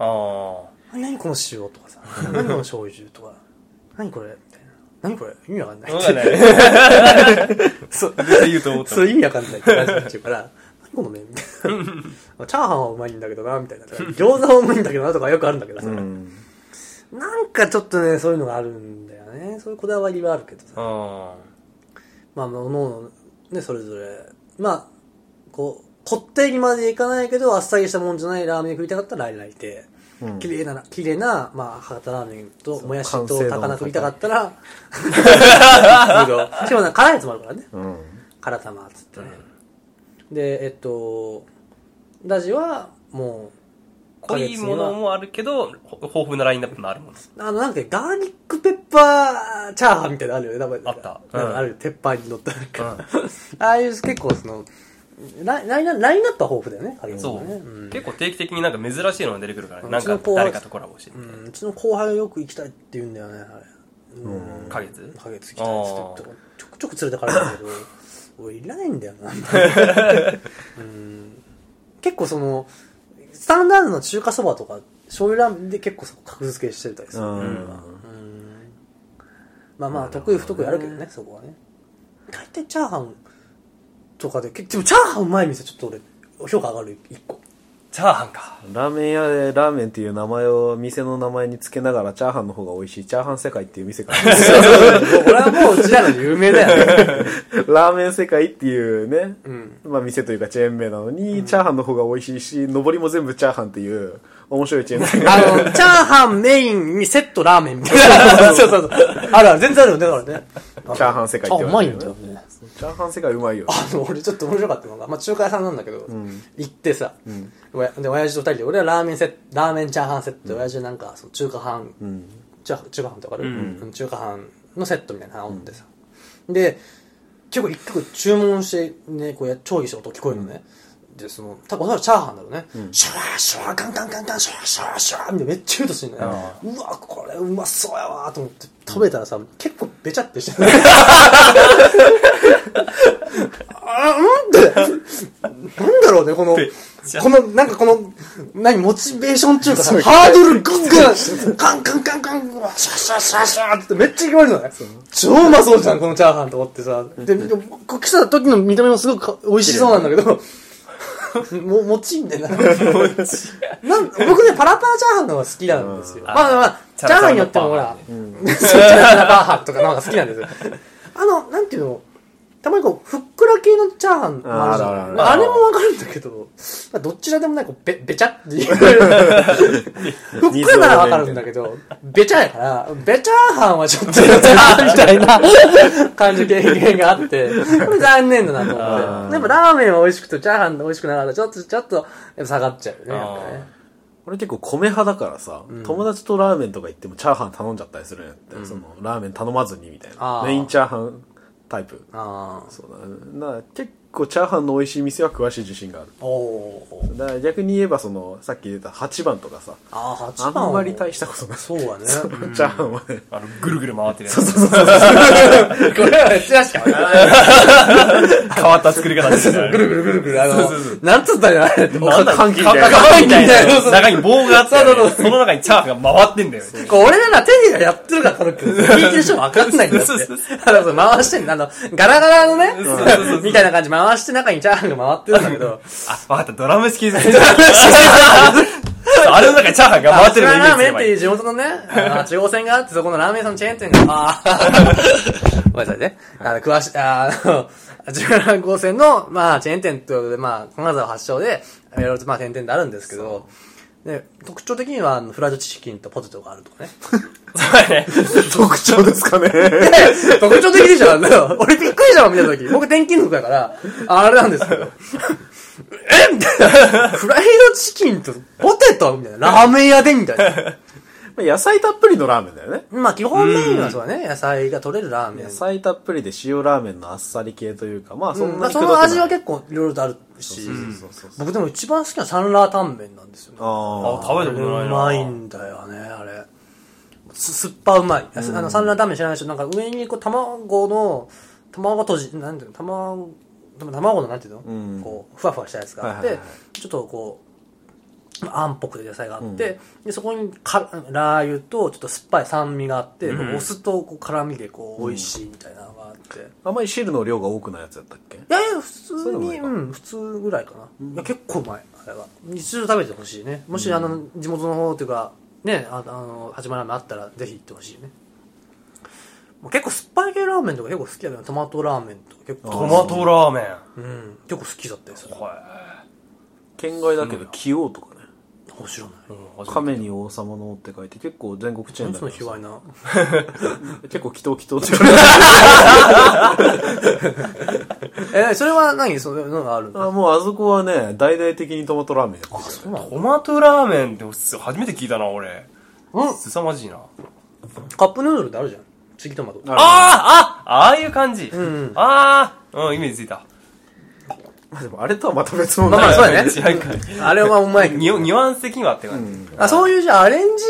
[SPEAKER 4] あ
[SPEAKER 2] 何この塩とかさ、何この醤油とか、何これみたいな。何これ？意味わかんない。
[SPEAKER 4] そうだね
[SPEAKER 2] そう。
[SPEAKER 4] 絶対言うと思った
[SPEAKER 2] そう意味わかんないって感じになっちゃうから、何この麺みたいな。チャーハンはうまいんだけどな、みたいな。餃子はうまいんだけどな、とかよくあるんだけどさ。
[SPEAKER 3] うん。
[SPEAKER 2] なんかちょっとね、そういうのがあるんだよね。そういうこだわりはあるけどさ。
[SPEAKER 4] あ
[SPEAKER 2] まあ、おのおの、ね、それぞれ。まあ、こう、こってりまでいかないけど、あっさりしたもんじゃないラーメン食いたかったらライライで。
[SPEAKER 3] うん
[SPEAKER 2] 綺麗な、綺麗な、まあ、博多ラーメンと、もやしと高菜食いたかったら、しかもな辛いやつもあるからね。
[SPEAKER 3] うん。
[SPEAKER 2] 辛玉っつってね。で、えっと、ラジは、もう、
[SPEAKER 4] 濃いものもあるけどほ豊富なラインナップもあるもん
[SPEAKER 2] あの、なんか、ガーリックペッパーチャーハンみたいなのあるよね。
[SPEAKER 4] あった。
[SPEAKER 2] なん
[SPEAKER 4] うん
[SPEAKER 2] かある鉄板に乗ったなんか、ああいう結構その、ライラインナラインナップは豊富だよね、カレー
[SPEAKER 4] そう、
[SPEAKER 2] もね。うん。
[SPEAKER 4] 結構定期的になんか珍しいのが出てくるからね
[SPEAKER 2] うん
[SPEAKER 4] なんか
[SPEAKER 2] うちの子は
[SPEAKER 4] 誰かとコラボして、
[SPEAKER 2] うんうちの後輩はよく行きたいって言うんだよね、あれ。うん。
[SPEAKER 4] 花月？
[SPEAKER 2] 花月行きたいっつって。ちょくちょく連れてかれるんだけど、俺いらないんだよな。うん。結構その、スタンダードの中華そばとか、醤油ラーメンで結構そこ格付けしてたりする。
[SPEAKER 3] うん。
[SPEAKER 2] うん。まあまあ、得意不得意あるけどね、そこはね。大体チャーハンとかで、けでもチャーハンうまい店ちょっと俺、評価上がる、一個。
[SPEAKER 4] チャーハンか
[SPEAKER 3] ラーメン屋でラーメンっていう名前を店の名前につけながらチャーハンの方が美味しいチャーハン世界っていう店がある
[SPEAKER 2] 俺はもううちらの有名だよね。
[SPEAKER 3] ラーメン世界っていうね、
[SPEAKER 2] うん。
[SPEAKER 3] まあ店というかチェーン名なのに、チャーハンの方が美味しいし、上りも全部チャーハンっていう面白いチェーン店が
[SPEAKER 2] あの、チャーハンメインにセットラーメンみたいな。そうそうそう。あるある、全然あるよね、だからね。
[SPEAKER 3] チャーハン世界って
[SPEAKER 2] あ、うまいよね。
[SPEAKER 3] チャーハン世界うまいよ。
[SPEAKER 2] あの、俺ちょっと面白かったのが、まあ中華屋さんなんだけど、
[SPEAKER 3] ん
[SPEAKER 2] 行ってさ、
[SPEAKER 3] ん
[SPEAKER 2] おやで、親父と二人で、俺はラーメンセット、ラーメンチャーハンセットで、親父はなんか、その中華飯、
[SPEAKER 3] うん。
[SPEAKER 2] 中華飯ってわかる、
[SPEAKER 4] うん
[SPEAKER 2] うん中華飯のセットみたいなの頼んでさ。で、結構一曲注文してね、こうや、調理した音聞こえるのね。で、その、多分おそらくチャーハンだろうね。シュワーシュワーガンガンガンガンシュワーシュワーシュワーみたいなめっちゃ言うとしてんのよ。うわ、これうまそうやわーと思って食べたらさ、結構べちゃってしてる。あうんって、なんだろうね、この、この、なんかこの、何、モチベーション中かさ、ハードルグングン、カンカンカンカン、うわシャシャシャシャってめっちゃ聞こえるのね。超うまそうじゃん、このチャーハンと思ってさ。で、でこう来た時の見た目もすごくか美味しそうなんだけど、も、もちいんだよな。なん僕ね、パラパラチャーハンの方が好きなんですよ。
[SPEAKER 4] うん
[SPEAKER 2] まあまあ、チャーハンによってもほら、
[SPEAKER 4] チ
[SPEAKER 2] そうチャーハンとかの方が好きなんですよ。あの、なんていうの、たまにこう、ふっくら系のチャーハンもあるじゃん。
[SPEAKER 3] あ
[SPEAKER 2] まああれもわかるんだけど、まあどちらでもない、こう、べ、べちゃっていう。ふっくらならわかるんだけど、べちゃやから、べちゃーハンはちょっとみたいな 感じ経験があって、これ残念だなと思
[SPEAKER 3] あ
[SPEAKER 2] って。
[SPEAKER 3] ー。
[SPEAKER 2] でもラーメンは美味しくて、チャーハン美味しくなかったら、ちょっと、ちょっと、やっぱ下がっちゃうよね、やっぱね。
[SPEAKER 3] 俺結構米派だからさ、友達とラーメンとか行ってもチャーハン頼んじゃったりするんやって、そのラーメン頼まずにみたいな。メインチャーハンタイプ
[SPEAKER 2] ああ。
[SPEAKER 3] そうだねな結構チャーハンの美味しい店は詳しい自信がある。
[SPEAKER 2] おー。
[SPEAKER 3] だから逆に言えばそのさっき出た8番とかさ。
[SPEAKER 2] ああ、
[SPEAKER 3] あ
[SPEAKER 2] 8番
[SPEAKER 3] んまり大したことない。
[SPEAKER 2] そうだね。
[SPEAKER 3] チャーハンはね。
[SPEAKER 4] あのぐるぐる回ってるやつ。
[SPEAKER 2] これはめっちゃしかわからない。
[SPEAKER 4] 変わった作り方ですね。
[SPEAKER 2] ぐるぐるぐるぐる、あの、なんつったんやあれ？
[SPEAKER 3] 換気みたいな
[SPEAKER 4] かかかみたいな
[SPEAKER 2] そうそう
[SPEAKER 4] 中に棒があって
[SPEAKER 2] そうそうそう
[SPEAKER 4] その中にチャーハンが回ってんだよ
[SPEAKER 2] こう俺らな手でやってるから、軽く。聞いてる人わかんないんだって
[SPEAKER 4] そうそうそう。
[SPEAKER 2] あの、そう回してんのあの、ガラガラのね
[SPEAKER 4] そうそうそう、
[SPEAKER 2] みたいな感じ回して中にチャーハンが回ってるんだけど、
[SPEAKER 4] あ、わかった、ドラム式です。あれの中にチャーハンが回ってるのイメ
[SPEAKER 2] ラー
[SPEAKER 4] ージすればいい
[SPEAKER 2] メンってい。う地元のね、あの8号線があって、そこのラーメン屋さんのチェーン店が、あー。ごめんなさいね。あの、詳しい、あの、17号線の、まあ、チェーン店ということで、まあ、金沢発祥で、いろいろとまあ、点々であるんですけど、で、特徴的には、あのフライドチキンとポテトがあるとかね。
[SPEAKER 4] そうやね。
[SPEAKER 3] 特徴ですかね。
[SPEAKER 2] 特徴的でしょ 俺びっくりしたもん見たとき。僕転勤族だから、あれなんですけど。えみたいな。フライドチキンとポテトみたいな。ラーメン屋でみたいな。
[SPEAKER 3] まあ野菜たっぷりのラーメンだよね。
[SPEAKER 2] まあ基本メインはそうだね。野菜が取れるラーメン
[SPEAKER 3] 野。菜たっぷりで塩ラーメンのあっさり系というか、まあそ
[SPEAKER 2] うん
[SPEAKER 3] なにくどくない
[SPEAKER 2] その味は結構いろいろとあるし。僕でも一番好きなサンラータンメンなんですよね。
[SPEAKER 3] あ
[SPEAKER 4] あ、食べたことないな。
[SPEAKER 2] うまいんだよね、あれ。す酸っぱうまい。あの、サンラータンメン知らない人、なんか上にこう卵の、卵とじ、なんていうの、卵、卵のなんていうの、
[SPEAKER 3] うん
[SPEAKER 2] こう、ふわふわしたやつがあって、
[SPEAKER 3] はいはいは
[SPEAKER 2] ちょっとこう、あんっぽく野菜があって、で、そこにかラー油とちょっと酸っぱい酸味があって、お酢とこう辛味でこう、美味しいみたいなのがあって。
[SPEAKER 3] あんまり汁の量が多くないやつだったっけ？
[SPEAKER 2] いやいや、普通に、
[SPEAKER 3] そう
[SPEAKER 2] ん、普通ぐらいかな。いや、結構うまい、あれは。一度食べてほしいね。もし、あの、地元の方っていうか、ね、ああの、始まらあったら、ぜひ行ってほしいね。もう結構酸っぱい系ラーメンとか結構好きだけど、トマトラーメンとか結構、
[SPEAKER 4] トマトラーメン。
[SPEAKER 2] うん、結構好きだったよ、それ。
[SPEAKER 4] は
[SPEAKER 3] 県外だけど、崎陽とかね。
[SPEAKER 2] 面白いない。
[SPEAKER 4] い。うん
[SPEAKER 3] 亀に王様のって書いて結構全国チェーンだけど
[SPEAKER 2] 卑猥な。
[SPEAKER 3] 結構祈祷祈祷って言われ
[SPEAKER 2] え、それは何？そういうのがある
[SPEAKER 3] てあもうあそこはね大々的にトマトラーメンやってる
[SPEAKER 2] そうなの
[SPEAKER 4] トマトラーメンって初めて聞いたな、俺。
[SPEAKER 2] うん
[SPEAKER 4] すさまじいな。
[SPEAKER 2] カップヌードルってあるじゃん。チキトマト。
[SPEAKER 3] あ
[SPEAKER 4] あああああいう感じ。
[SPEAKER 2] んうん
[SPEAKER 4] ああうん、イメージついた。
[SPEAKER 3] まあでもあれとはまた別物
[SPEAKER 2] まあまあそうだね。あれはうまいけど
[SPEAKER 4] ニュニュアンス的にはって感じ。
[SPEAKER 2] あ、そういうじゃあアレンジ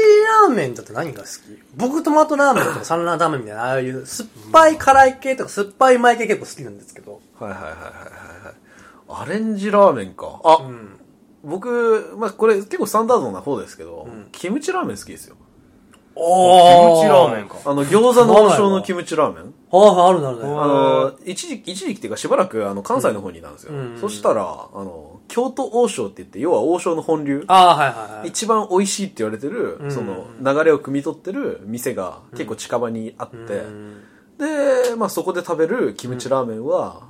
[SPEAKER 2] ラーメンだと何が好き？僕トマトラーメンとかサンラータンメンみたいな、ああいう酸っぱい辛い系とか酸っぱいうまい系結構好きなんですけど。
[SPEAKER 3] はいはいはいはいはいはいアレンジラーメンかあ、
[SPEAKER 2] うん。
[SPEAKER 3] 僕まあこれ結構スタンダードな方ですけど、キムチラーメン好きですよ
[SPEAKER 4] おキムチラーメンか。
[SPEAKER 3] あの餃子の王将のキムチラーメン？
[SPEAKER 2] ああ、あるなるね。
[SPEAKER 3] あの一時一時期っていうかしばらくあの関西の方にいたんですよ、
[SPEAKER 2] うん。
[SPEAKER 3] そしたらあの京都王将って言って要は王将の本流。
[SPEAKER 2] ああ、はいはいはい。
[SPEAKER 3] 一番美味しいって言われてる、
[SPEAKER 2] ん。
[SPEAKER 3] その流れを汲み取ってる店が結構近場にあって、
[SPEAKER 2] うん。
[SPEAKER 3] で、まあ、そこで食べるキムチラーメンは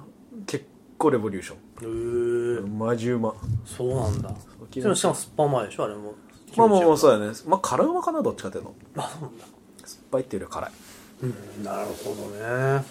[SPEAKER 3] 結構レボリューショ
[SPEAKER 2] へ
[SPEAKER 3] ン、
[SPEAKER 2] ー。
[SPEAKER 3] マジうま。
[SPEAKER 2] そうなんだ。しかも酸っぱいでしょあれも。
[SPEAKER 3] まあまあまあ
[SPEAKER 2] う。
[SPEAKER 3] そうだねまあ辛うまかなどっちかっていうと
[SPEAKER 2] あ、そうなんだ。
[SPEAKER 3] 酸っぱいっていうよりは辛い
[SPEAKER 2] うん、なるほどね。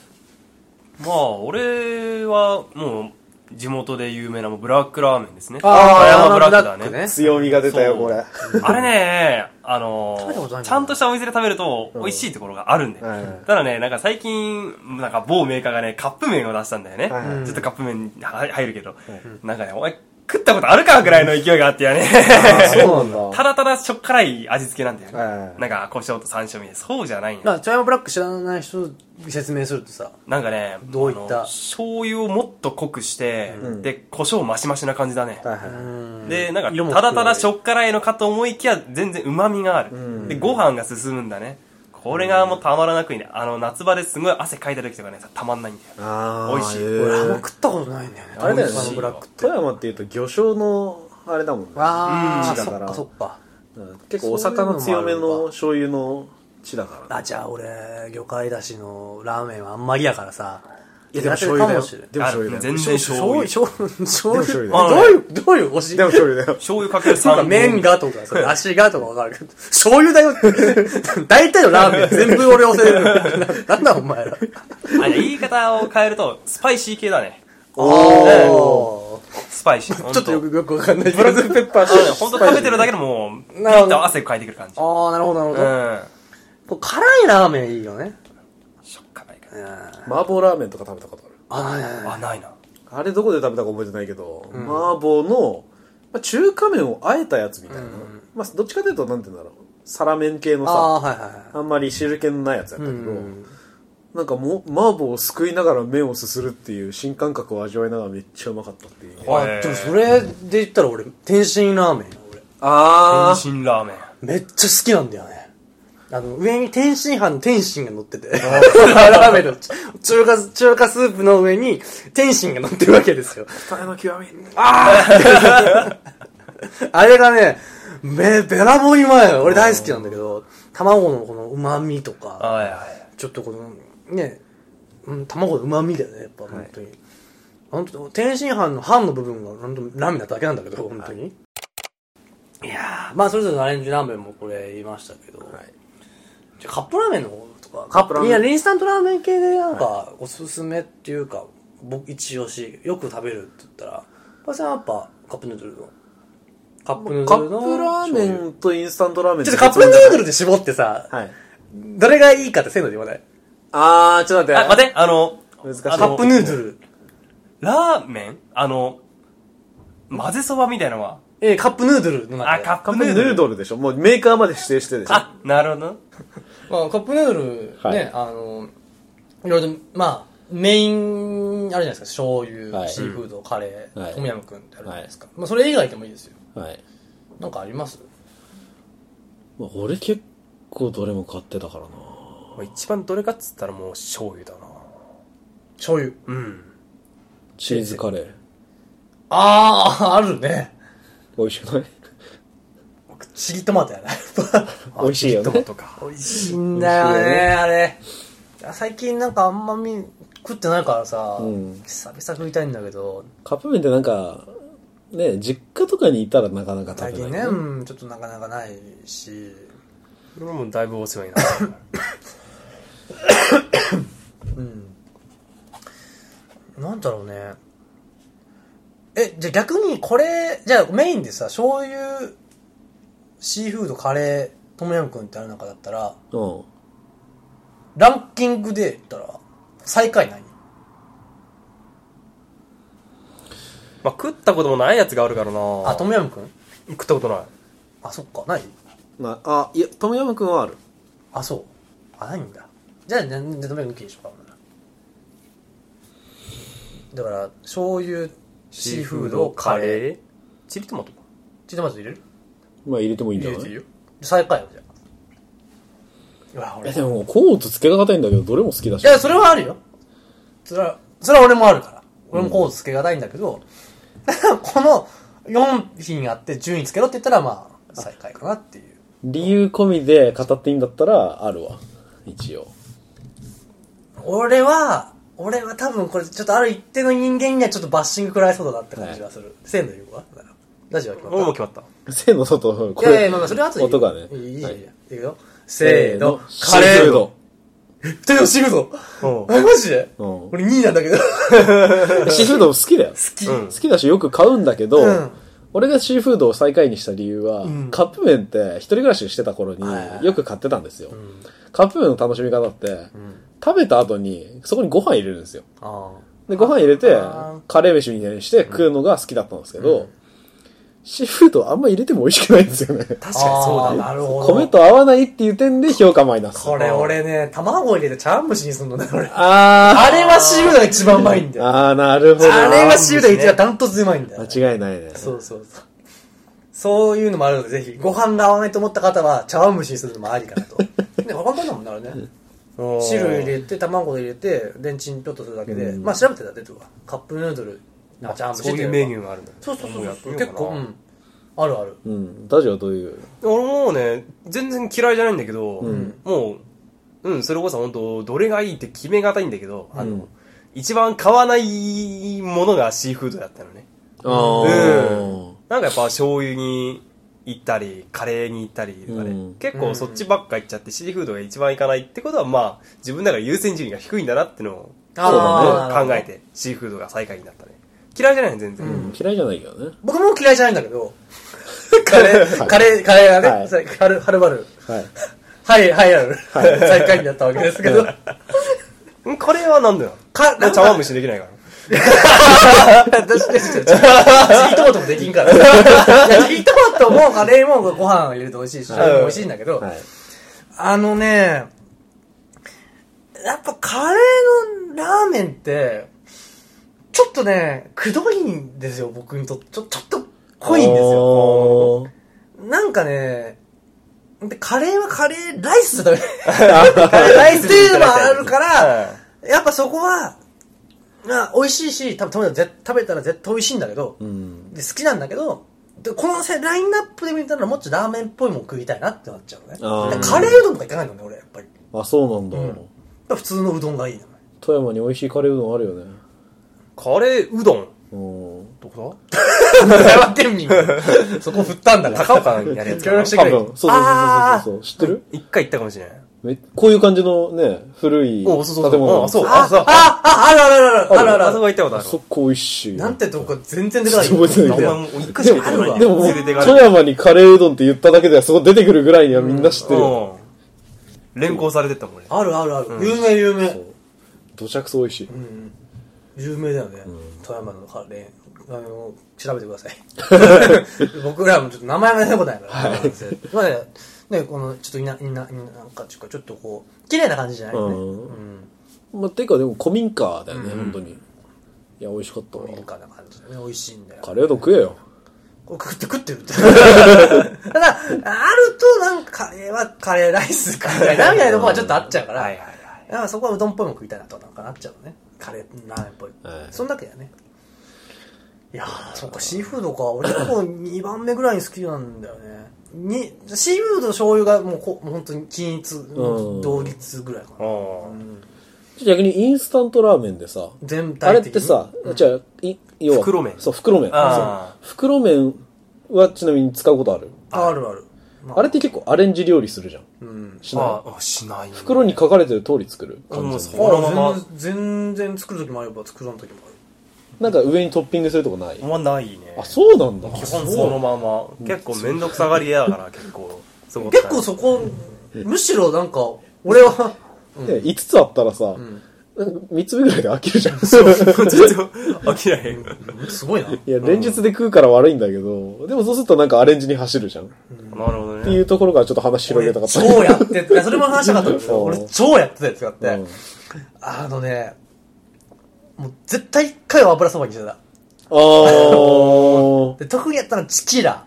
[SPEAKER 4] まあ、俺はもう、地元で有名なもうブラックラーメンですね。
[SPEAKER 2] ああ、
[SPEAKER 4] 葉山ブラックだね。
[SPEAKER 3] 強みが出
[SPEAKER 4] たよこ
[SPEAKER 3] れ
[SPEAKER 4] あれね、あ
[SPEAKER 2] 食べたことないんだ
[SPEAKER 4] のちゃんとしたお店で食べると美味しいところがあるんだよ。
[SPEAKER 3] はい
[SPEAKER 4] ただね、なんか最近、なんか某メーカーがね、カップ麺を出したんだよね。
[SPEAKER 3] はい
[SPEAKER 2] はい
[SPEAKER 4] ちょっとカップ麺に入入るけど、なんかね、お前食ったことあるかぐらいの勢いがあってやね。
[SPEAKER 3] そうなんだ
[SPEAKER 4] ただただしょっ辛い味付けなんだよね。
[SPEAKER 3] はい
[SPEAKER 4] なんか胡椒と山椒みたいな。そうじゃないんよ。
[SPEAKER 2] まあ、茶山ブラック知らない人に説明するとさ、
[SPEAKER 4] なんかね、
[SPEAKER 2] どういった？
[SPEAKER 4] 醤油をもっと濃くして、
[SPEAKER 3] うん
[SPEAKER 4] で、胡椒マシマシな感じだね。
[SPEAKER 3] はいはい
[SPEAKER 2] うん
[SPEAKER 4] で、なんか、ただただしょっ辛いのかと思いきや、全然旨味がある。
[SPEAKER 3] ん
[SPEAKER 4] で、ご飯が進むんだね。これがもうたまらなくいいね。あの、夏場ですごい汗かいた時とかね、さたまんないんだよ。美味しい
[SPEAKER 2] 俺あんま食ったことないんだよね。
[SPEAKER 3] あれだよね
[SPEAKER 2] 茶山ブラックって。
[SPEAKER 3] 富山っていうと魚醤のあれだもんね
[SPEAKER 2] ああ、
[SPEAKER 3] 地だから
[SPEAKER 2] そっかそっか。
[SPEAKER 3] うん結構お魚強めの醤油の地だからね
[SPEAKER 2] あ、じゃあ俺、魚介だしのラーメンはあんまりやからさ。
[SPEAKER 3] いやでも
[SPEAKER 2] 苦手かもしれない。
[SPEAKER 3] でも醤油だよ
[SPEAKER 4] 全然醤油。
[SPEAKER 2] 醤油、醤油。どういう、どういう推し
[SPEAKER 3] でも醤油だよ
[SPEAKER 4] 醤油かける
[SPEAKER 2] そうか、
[SPEAKER 4] 3
[SPEAKER 2] 麺がとか、それ 足がとかわかるけど、醤油だよって。大体のラーメン全部俺押せる。なんだお前ら。
[SPEAKER 4] あ言い方を変えると、スパイシー系だね。
[SPEAKER 2] お
[SPEAKER 4] スパイシー。
[SPEAKER 2] ーちょっとよ
[SPEAKER 4] く。
[SPEAKER 2] くよくわかんない。
[SPEAKER 3] ブラックペッパー
[SPEAKER 4] あのね、ほんと食べてるだけでもう、ピッと汗かいてくる感じ。
[SPEAKER 2] あー、なるほど、なるほど。辛いラーメンいいよね。
[SPEAKER 4] しょっかないか
[SPEAKER 2] うん
[SPEAKER 3] 麻婆ラーメンとか食べたことある？
[SPEAKER 2] あ、ないない
[SPEAKER 4] ら。
[SPEAKER 2] ない
[SPEAKER 4] あ、ないな。
[SPEAKER 3] あれどこで食べたか覚えてないけど、麻婆の、まあ、中華麺をあえたやつみたいな、まあ、どっちかというとなんて言うんだろうサラ麺系のさ
[SPEAKER 2] はいはいはい。
[SPEAKER 3] あんまり汁気のないやつやったけど、
[SPEAKER 2] うん
[SPEAKER 3] なんかもう麻婆をすくいながら麺をすするっていう新感覚を味わいながらめっちゃうまかったっていう
[SPEAKER 4] は
[SPEAKER 2] あ、でもそれで言ったら俺、天津ラーメンよ俺。
[SPEAKER 3] あ
[SPEAKER 4] 天津ラーメン。
[SPEAKER 2] めっちゃ好きなんだよね。あの、上に天津飯の天津が乗ってて、ラーメンの中華、中華スープの上に天津が乗ってるわけですよ。
[SPEAKER 3] 二重の極み。
[SPEAKER 2] あれがね、め、べらぼうにうまいの。俺大好きなんだけど、卵のこの旨味とか、
[SPEAKER 4] はいはい。
[SPEAKER 2] ちょっとこの、ね、うん、卵の旨味だよね、やっぱ本当に。本当天津飯の飯の部分が本当ラーメンだっただけなんだけど、本当に。い、やー、まあそれぞれのアレンジラーメンもこれ言いましたけど、
[SPEAKER 3] はい。
[SPEAKER 2] じゃあカップラーメンの方とか、
[SPEAKER 3] カップラーメン
[SPEAKER 2] いや、インスタントラーメン系でなんか、おすすめっていうか、僕一押し、よく食べるって言ったら、パイセンはやっぱカップヌードルの。カップヌー
[SPEAKER 3] カ
[SPEAKER 2] ドルの。
[SPEAKER 3] ップラーメンとインスタントラーメン
[SPEAKER 2] ちょっとカップヌードルで絞ってさ、
[SPEAKER 3] はい。
[SPEAKER 2] どれがいいかってせーので言わない
[SPEAKER 3] あー、ちょっと待って。
[SPEAKER 4] あ、待って、あの、
[SPEAKER 3] 難しい。
[SPEAKER 2] カップヌードル。
[SPEAKER 4] ラーメン？あの、混ぜそばみたいなのは？
[SPEAKER 2] えー、カップヌードルの中
[SPEAKER 4] あ、
[SPEAKER 2] で。
[SPEAKER 4] カッ
[SPEAKER 3] カップヌー
[SPEAKER 4] プヌードル。
[SPEAKER 3] ドルでしょもうメーカーまで指定してるでしょ
[SPEAKER 4] あ、なるほど。
[SPEAKER 2] まあ、カップヌードル、
[SPEAKER 3] はい
[SPEAKER 2] ね、あの、いろいろと、まあ、メイン、あるじゃないですか、醤油、
[SPEAKER 3] はい
[SPEAKER 2] シーフード、カレー、
[SPEAKER 3] はい
[SPEAKER 2] トムヤムクンってあるじゃないですか。まあ、それ以外でもいいですよ。
[SPEAKER 3] はい。
[SPEAKER 2] なんかあります？
[SPEAKER 3] まあ、俺結構どれも買ってたからな
[SPEAKER 4] まあ一番どれかっつったらもう醤油だな。
[SPEAKER 2] 醤油？
[SPEAKER 4] うん。
[SPEAKER 3] チーズカレー。
[SPEAKER 2] ああ、あるね。
[SPEAKER 3] 美味しくない？
[SPEAKER 2] 僕、チリトマトやな。
[SPEAKER 3] 美味しいよね。
[SPEAKER 4] トマトか。
[SPEAKER 2] 美味しいんだよね、あれ。最近なんかあんまみ食ってないからさ、
[SPEAKER 3] うん
[SPEAKER 2] 久々食いたいんだけど、
[SPEAKER 3] カップ麺ってなんか、ね、実家とかにいたらなかなか食
[SPEAKER 2] 最近ね、
[SPEAKER 3] べないよね。
[SPEAKER 2] うん、ちょっとなかなかないし、
[SPEAKER 4] これもだいぶお世話になった。
[SPEAKER 2] なんだろうね。え、じゃあ逆にこれ、じゃあメインでさ、醤油、シーフード、カレー、トムヤムクンってある中だったら、
[SPEAKER 3] うん。
[SPEAKER 2] ランキングで言ったら、最下位何
[SPEAKER 4] まあ食ったこともないやつがあるからな。
[SPEAKER 2] あ、トムヤムクン？
[SPEAKER 4] 食ったことない。
[SPEAKER 2] あ、そっか、ない？
[SPEAKER 3] まあ、あ、いや、トムヤムクンはある。
[SPEAKER 2] あ、そう。あ、ないんだ。じゃあ、なんでトムヤムクン抜きでしょうか、ほんならだから、醤油、シーフード、カレー。
[SPEAKER 4] ー。チリトマトか。
[SPEAKER 2] チリトマト入れる？
[SPEAKER 3] まあ入れてもいいんじゃない？
[SPEAKER 2] よ。最下位よ、じゃあ。うわ、俺。
[SPEAKER 3] え、でも、コートつけがたいんだけど、どれも好きだし。
[SPEAKER 2] いや、それはあるよ。それは、それは俺もあるから。俺もコースつけがたいんだけど、この4品あって順位つけろって言ったら、まあ、最下位かなっていう。
[SPEAKER 3] 理由込みで語っていいんだったら、あるわ。一応。
[SPEAKER 2] 俺は、俺は多分これちょっとある一定の人間にはちょっとバッシング食らいそうだなって感じがする。せーの言うわ。ラジオは決まった
[SPEAKER 4] 俺も決まった。
[SPEAKER 3] せーの外、こ
[SPEAKER 2] いやいや、まあまあそれは後で
[SPEAKER 3] 音がね。
[SPEAKER 2] いいいいいい
[SPEAKER 3] はい
[SPEAKER 2] いいよ。せーの。
[SPEAKER 3] シ
[SPEAKER 2] カレー
[SPEAKER 3] ーフード。
[SPEAKER 2] 二人ともシーフード。
[SPEAKER 4] うん。
[SPEAKER 2] え、マジで？
[SPEAKER 3] うん
[SPEAKER 2] 俺2位なんだけど。
[SPEAKER 3] シーフード好きだよ。
[SPEAKER 2] 好き。
[SPEAKER 4] うん
[SPEAKER 3] 好きだしよく買うんだけど、
[SPEAKER 2] うん
[SPEAKER 3] 俺がシーフードを最下位にした理由は、
[SPEAKER 2] ん
[SPEAKER 3] カップ麺って一人暮らししてた頃に
[SPEAKER 2] はいはい
[SPEAKER 3] よく買ってたんですよ。カップ麺の楽しみ方って、食べた後にそこにご飯入れるんですよ。
[SPEAKER 2] あ
[SPEAKER 3] で、ご飯入れて
[SPEAKER 2] あー、
[SPEAKER 3] カレー飯みたいにして食うのが好きだったんですけど、シーフードあんま入れても美味しくないんですよね。
[SPEAKER 4] 確かにそうだ。
[SPEAKER 2] なるほど。
[SPEAKER 3] 米と合わないっていう点で評価マイナス。
[SPEAKER 2] これ俺ね、卵入れて茶碗蒸しにすんのね、俺。
[SPEAKER 3] あー。
[SPEAKER 2] あれはシーフードが一番うまいんだよ。
[SPEAKER 3] あー、なるほど。
[SPEAKER 2] あれはシーフードが一番ダントツでうまいんだよ。
[SPEAKER 3] 間違いないね。
[SPEAKER 2] そうそうそう。そういうのもあるので、ぜひ、ご飯が合わないと思った方は、茶碗蒸しにするのもありかなと。ね、簡単だもんな、あれね。
[SPEAKER 4] うん
[SPEAKER 2] 汁入れて、卵入れて、レンチンちょっとするだけで、まあ調べてたら出てるわ。カップヌードル、なんか茶碗蒸し
[SPEAKER 4] そういうメニ
[SPEAKER 2] ュー。
[SPEAKER 4] があるんだ。
[SPEAKER 2] そうそうそう
[SPEAKER 4] もやってみよ
[SPEAKER 2] 結構、
[SPEAKER 4] う
[SPEAKER 2] ん。あるある。
[SPEAKER 3] うん。ダジはどういう？
[SPEAKER 4] 俺もうね、全然嫌いじゃないんだけど、
[SPEAKER 3] ん
[SPEAKER 4] もう、うん、それこそ本当どれがいいって決めがたいんだけど、あの、
[SPEAKER 3] うん
[SPEAKER 4] 一番買わないものがシーフードだったのね。
[SPEAKER 3] あー。
[SPEAKER 4] なんかやっぱ醤油に行ったり、カレーに行ったりとかね、
[SPEAKER 3] うん
[SPEAKER 4] 結構そっちばっか行っちゃってシーフードが一番行かないってことは、まあ、自分ながら優先順位が低いんだなってのを考えて、シーフードが最下位になったね。嫌いじゃない全然。
[SPEAKER 3] うん嫌いじゃないけどね。
[SPEAKER 2] 僕も嫌いじゃないんだけど、カレー、カレー、カレーがね、
[SPEAKER 3] はい
[SPEAKER 2] さはる、はるばる、
[SPEAKER 3] はい。
[SPEAKER 2] はい、はい、ある、最下位になったわけですけど、
[SPEAKER 4] んカレーはなんだよ。
[SPEAKER 2] か、
[SPEAKER 4] 茶碗蒸しできないから。
[SPEAKER 2] 私ですチリトマトもできんから。いやチリトマトもカレーもご飯入れると美味しいし、
[SPEAKER 3] はい
[SPEAKER 2] 美味しいんだけど、
[SPEAKER 3] はい。
[SPEAKER 2] あのね、やっぱカレーのラーメンって、ちょっとね、くどいんですよ、僕にとって。ちょ、ちょっと濃いんですよ。
[SPEAKER 3] よ。
[SPEAKER 2] なんかね、で、カレーはカレーライスだよね。
[SPEAKER 4] カレーライス
[SPEAKER 2] っていうのもあるから
[SPEAKER 4] はい
[SPEAKER 2] やっぱそこは、まあ、美味しいし、多分食べたら絶食べたら絶対美味しいんだけど、
[SPEAKER 3] うん。
[SPEAKER 2] で好きなんだけど、でこのせラインナップで見たらもっとラーメンっぽいもん食いたいなってなっちゃうのね。カレーうどんとかいかないのね、俺、やっぱり。
[SPEAKER 3] あ、そうなんだ。
[SPEAKER 2] うん普通のうどんがいいのね。
[SPEAKER 3] 富山に美味しいカレーうどんあるよね。
[SPEAKER 4] カレーうどん。
[SPEAKER 3] うん。
[SPEAKER 4] どこ
[SPEAKER 2] 富山県民が そこ振ったんだから。
[SPEAKER 4] だ高岡にやるやつかな
[SPEAKER 2] 協力してくれ。
[SPEAKER 3] 多分、そうそうそうそう。知ってる？
[SPEAKER 4] 一回行ったかもしれない。
[SPEAKER 3] めこういう感じのね、古い
[SPEAKER 4] おそうそう。あそう
[SPEAKER 2] あ、あ、あ、あるあるあるあるあるあ
[SPEAKER 4] そこ行ったことある。
[SPEAKER 3] そこ美味しい。
[SPEAKER 2] なんてとこ全然出てない
[SPEAKER 3] 覚えてない
[SPEAKER 4] もう一回しかない。
[SPEAKER 3] でも、富山にカレーうどんって言っただけではそこ出てくるぐらいにはみんな知ってるよ。
[SPEAKER 4] うん。連行されてったもん俺。
[SPEAKER 2] あるあるある。有名有名。
[SPEAKER 3] どちゃくそ美味しい。
[SPEAKER 2] うん有名だよね。富山のカレー。あの、調べてください。僕らもちょっと名前が出たことないから。まあね、ね、この、ちょっといな、いな、いななんか、ちょっとこう、綺麗な感じじゃないよね。
[SPEAKER 3] うん
[SPEAKER 2] うん。
[SPEAKER 3] まあ、ていうかでも古民家だよね、
[SPEAKER 2] うん
[SPEAKER 3] 本当に。いや、美味しかったわ。
[SPEAKER 2] 民家な感じでね、美味しいんだよ。
[SPEAKER 3] カレーうどん食えよ。
[SPEAKER 2] 食って食ってるって。ただ、あるとなんかカレーはカレーライスかみたいなみたいなところはちょっとあっちゃうから、
[SPEAKER 4] はいはいはい。
[SPEAKER 2] だからそこはうどんっぽいもん食いたいなとなんかなっちゃうのね。カレー、ラーメンっぽい。
[SPEAKER 3] はい
[SPEAKER 2] そんだけだね。いやー、そっか、シーフードか。俺結構2番目ぐらいに好きなんだよね。に、シーフードと均一がもうこもう本当に均一、
[SPEAKER 3] うん
[SPEAKER 2] 同率ぐらいかな。
[SPEAKER 4] あ
[SPEAKER 2] うん
[SPEAKER 3] 逆にインスタントラーメンでさ、
[SPEAKER 2] 全
[SPEAKER 3] あれ
[SPEAKER 2] 体的に？
[SPEAKER 3] ってさ、じゃあ、い要は
[SPEAKER 4] 袋麺
[SPEAKER 3] そう、袋麺。
[SPEAKER 4] あ
[SPEAKER 3] そう袋麺はちなみに使うことある？
[SPEAKER 2] あるある。ま
[SPEAKER 3] あれって結構アレンジ料理するじゃん。
[SPEAKER 2] うん。
[SPEAKER 3] しない？
[SPEAKER 4] あ。あ、しない。
[SPEAKER 3] 袋に書かれてる通り作る？
[SPEAKER 4] うん
[SPEAKER 3] 感じ
[SPEAKER 4] そうこのまま
[SPEAKER 2] あ全然作る時もあれば作らん時もある。
[SPEAKER 3] なんか上にトッピングするとこない？
[SPEAKER 4] まあないね。
[SPEAKER 3] あ、そうなんだ。
[SPEAKER 4] 基本そのまま。結構めんどくさがり屋だから結構。そこ
[SPEAKER 2] 結構そこ、むしろなんか、俺は、
[SPEAKER 3] で5つあったらさ、
[SPEAKER 2] ん
[SPEAKER 3] なんか3つ目ぐらいで飽きるじゃん。
[SPEAKER 4] ちょっと飽きない。
[SPEAKER 2] すごいな。
[SPEAKER 3] いや、連日で食うから悪いんだけど、でもそうするとなんかアレンジに走るじゃん。っ
[SPEAKER 4] なるほどね。
[SPEAKER 3] ていうところからちょっと話広げたかった。
[SPEAKER 2] 超やって、いやそれも話したかった俺超やってたやつがあって、
[SPEAKER 3] うん
[SPEAKER 2] あのね、もう絶対一回は油そばにしてた。
[SPEAKER 3] あー。
[SPEAKER 2] で、特にやったのはチキラ。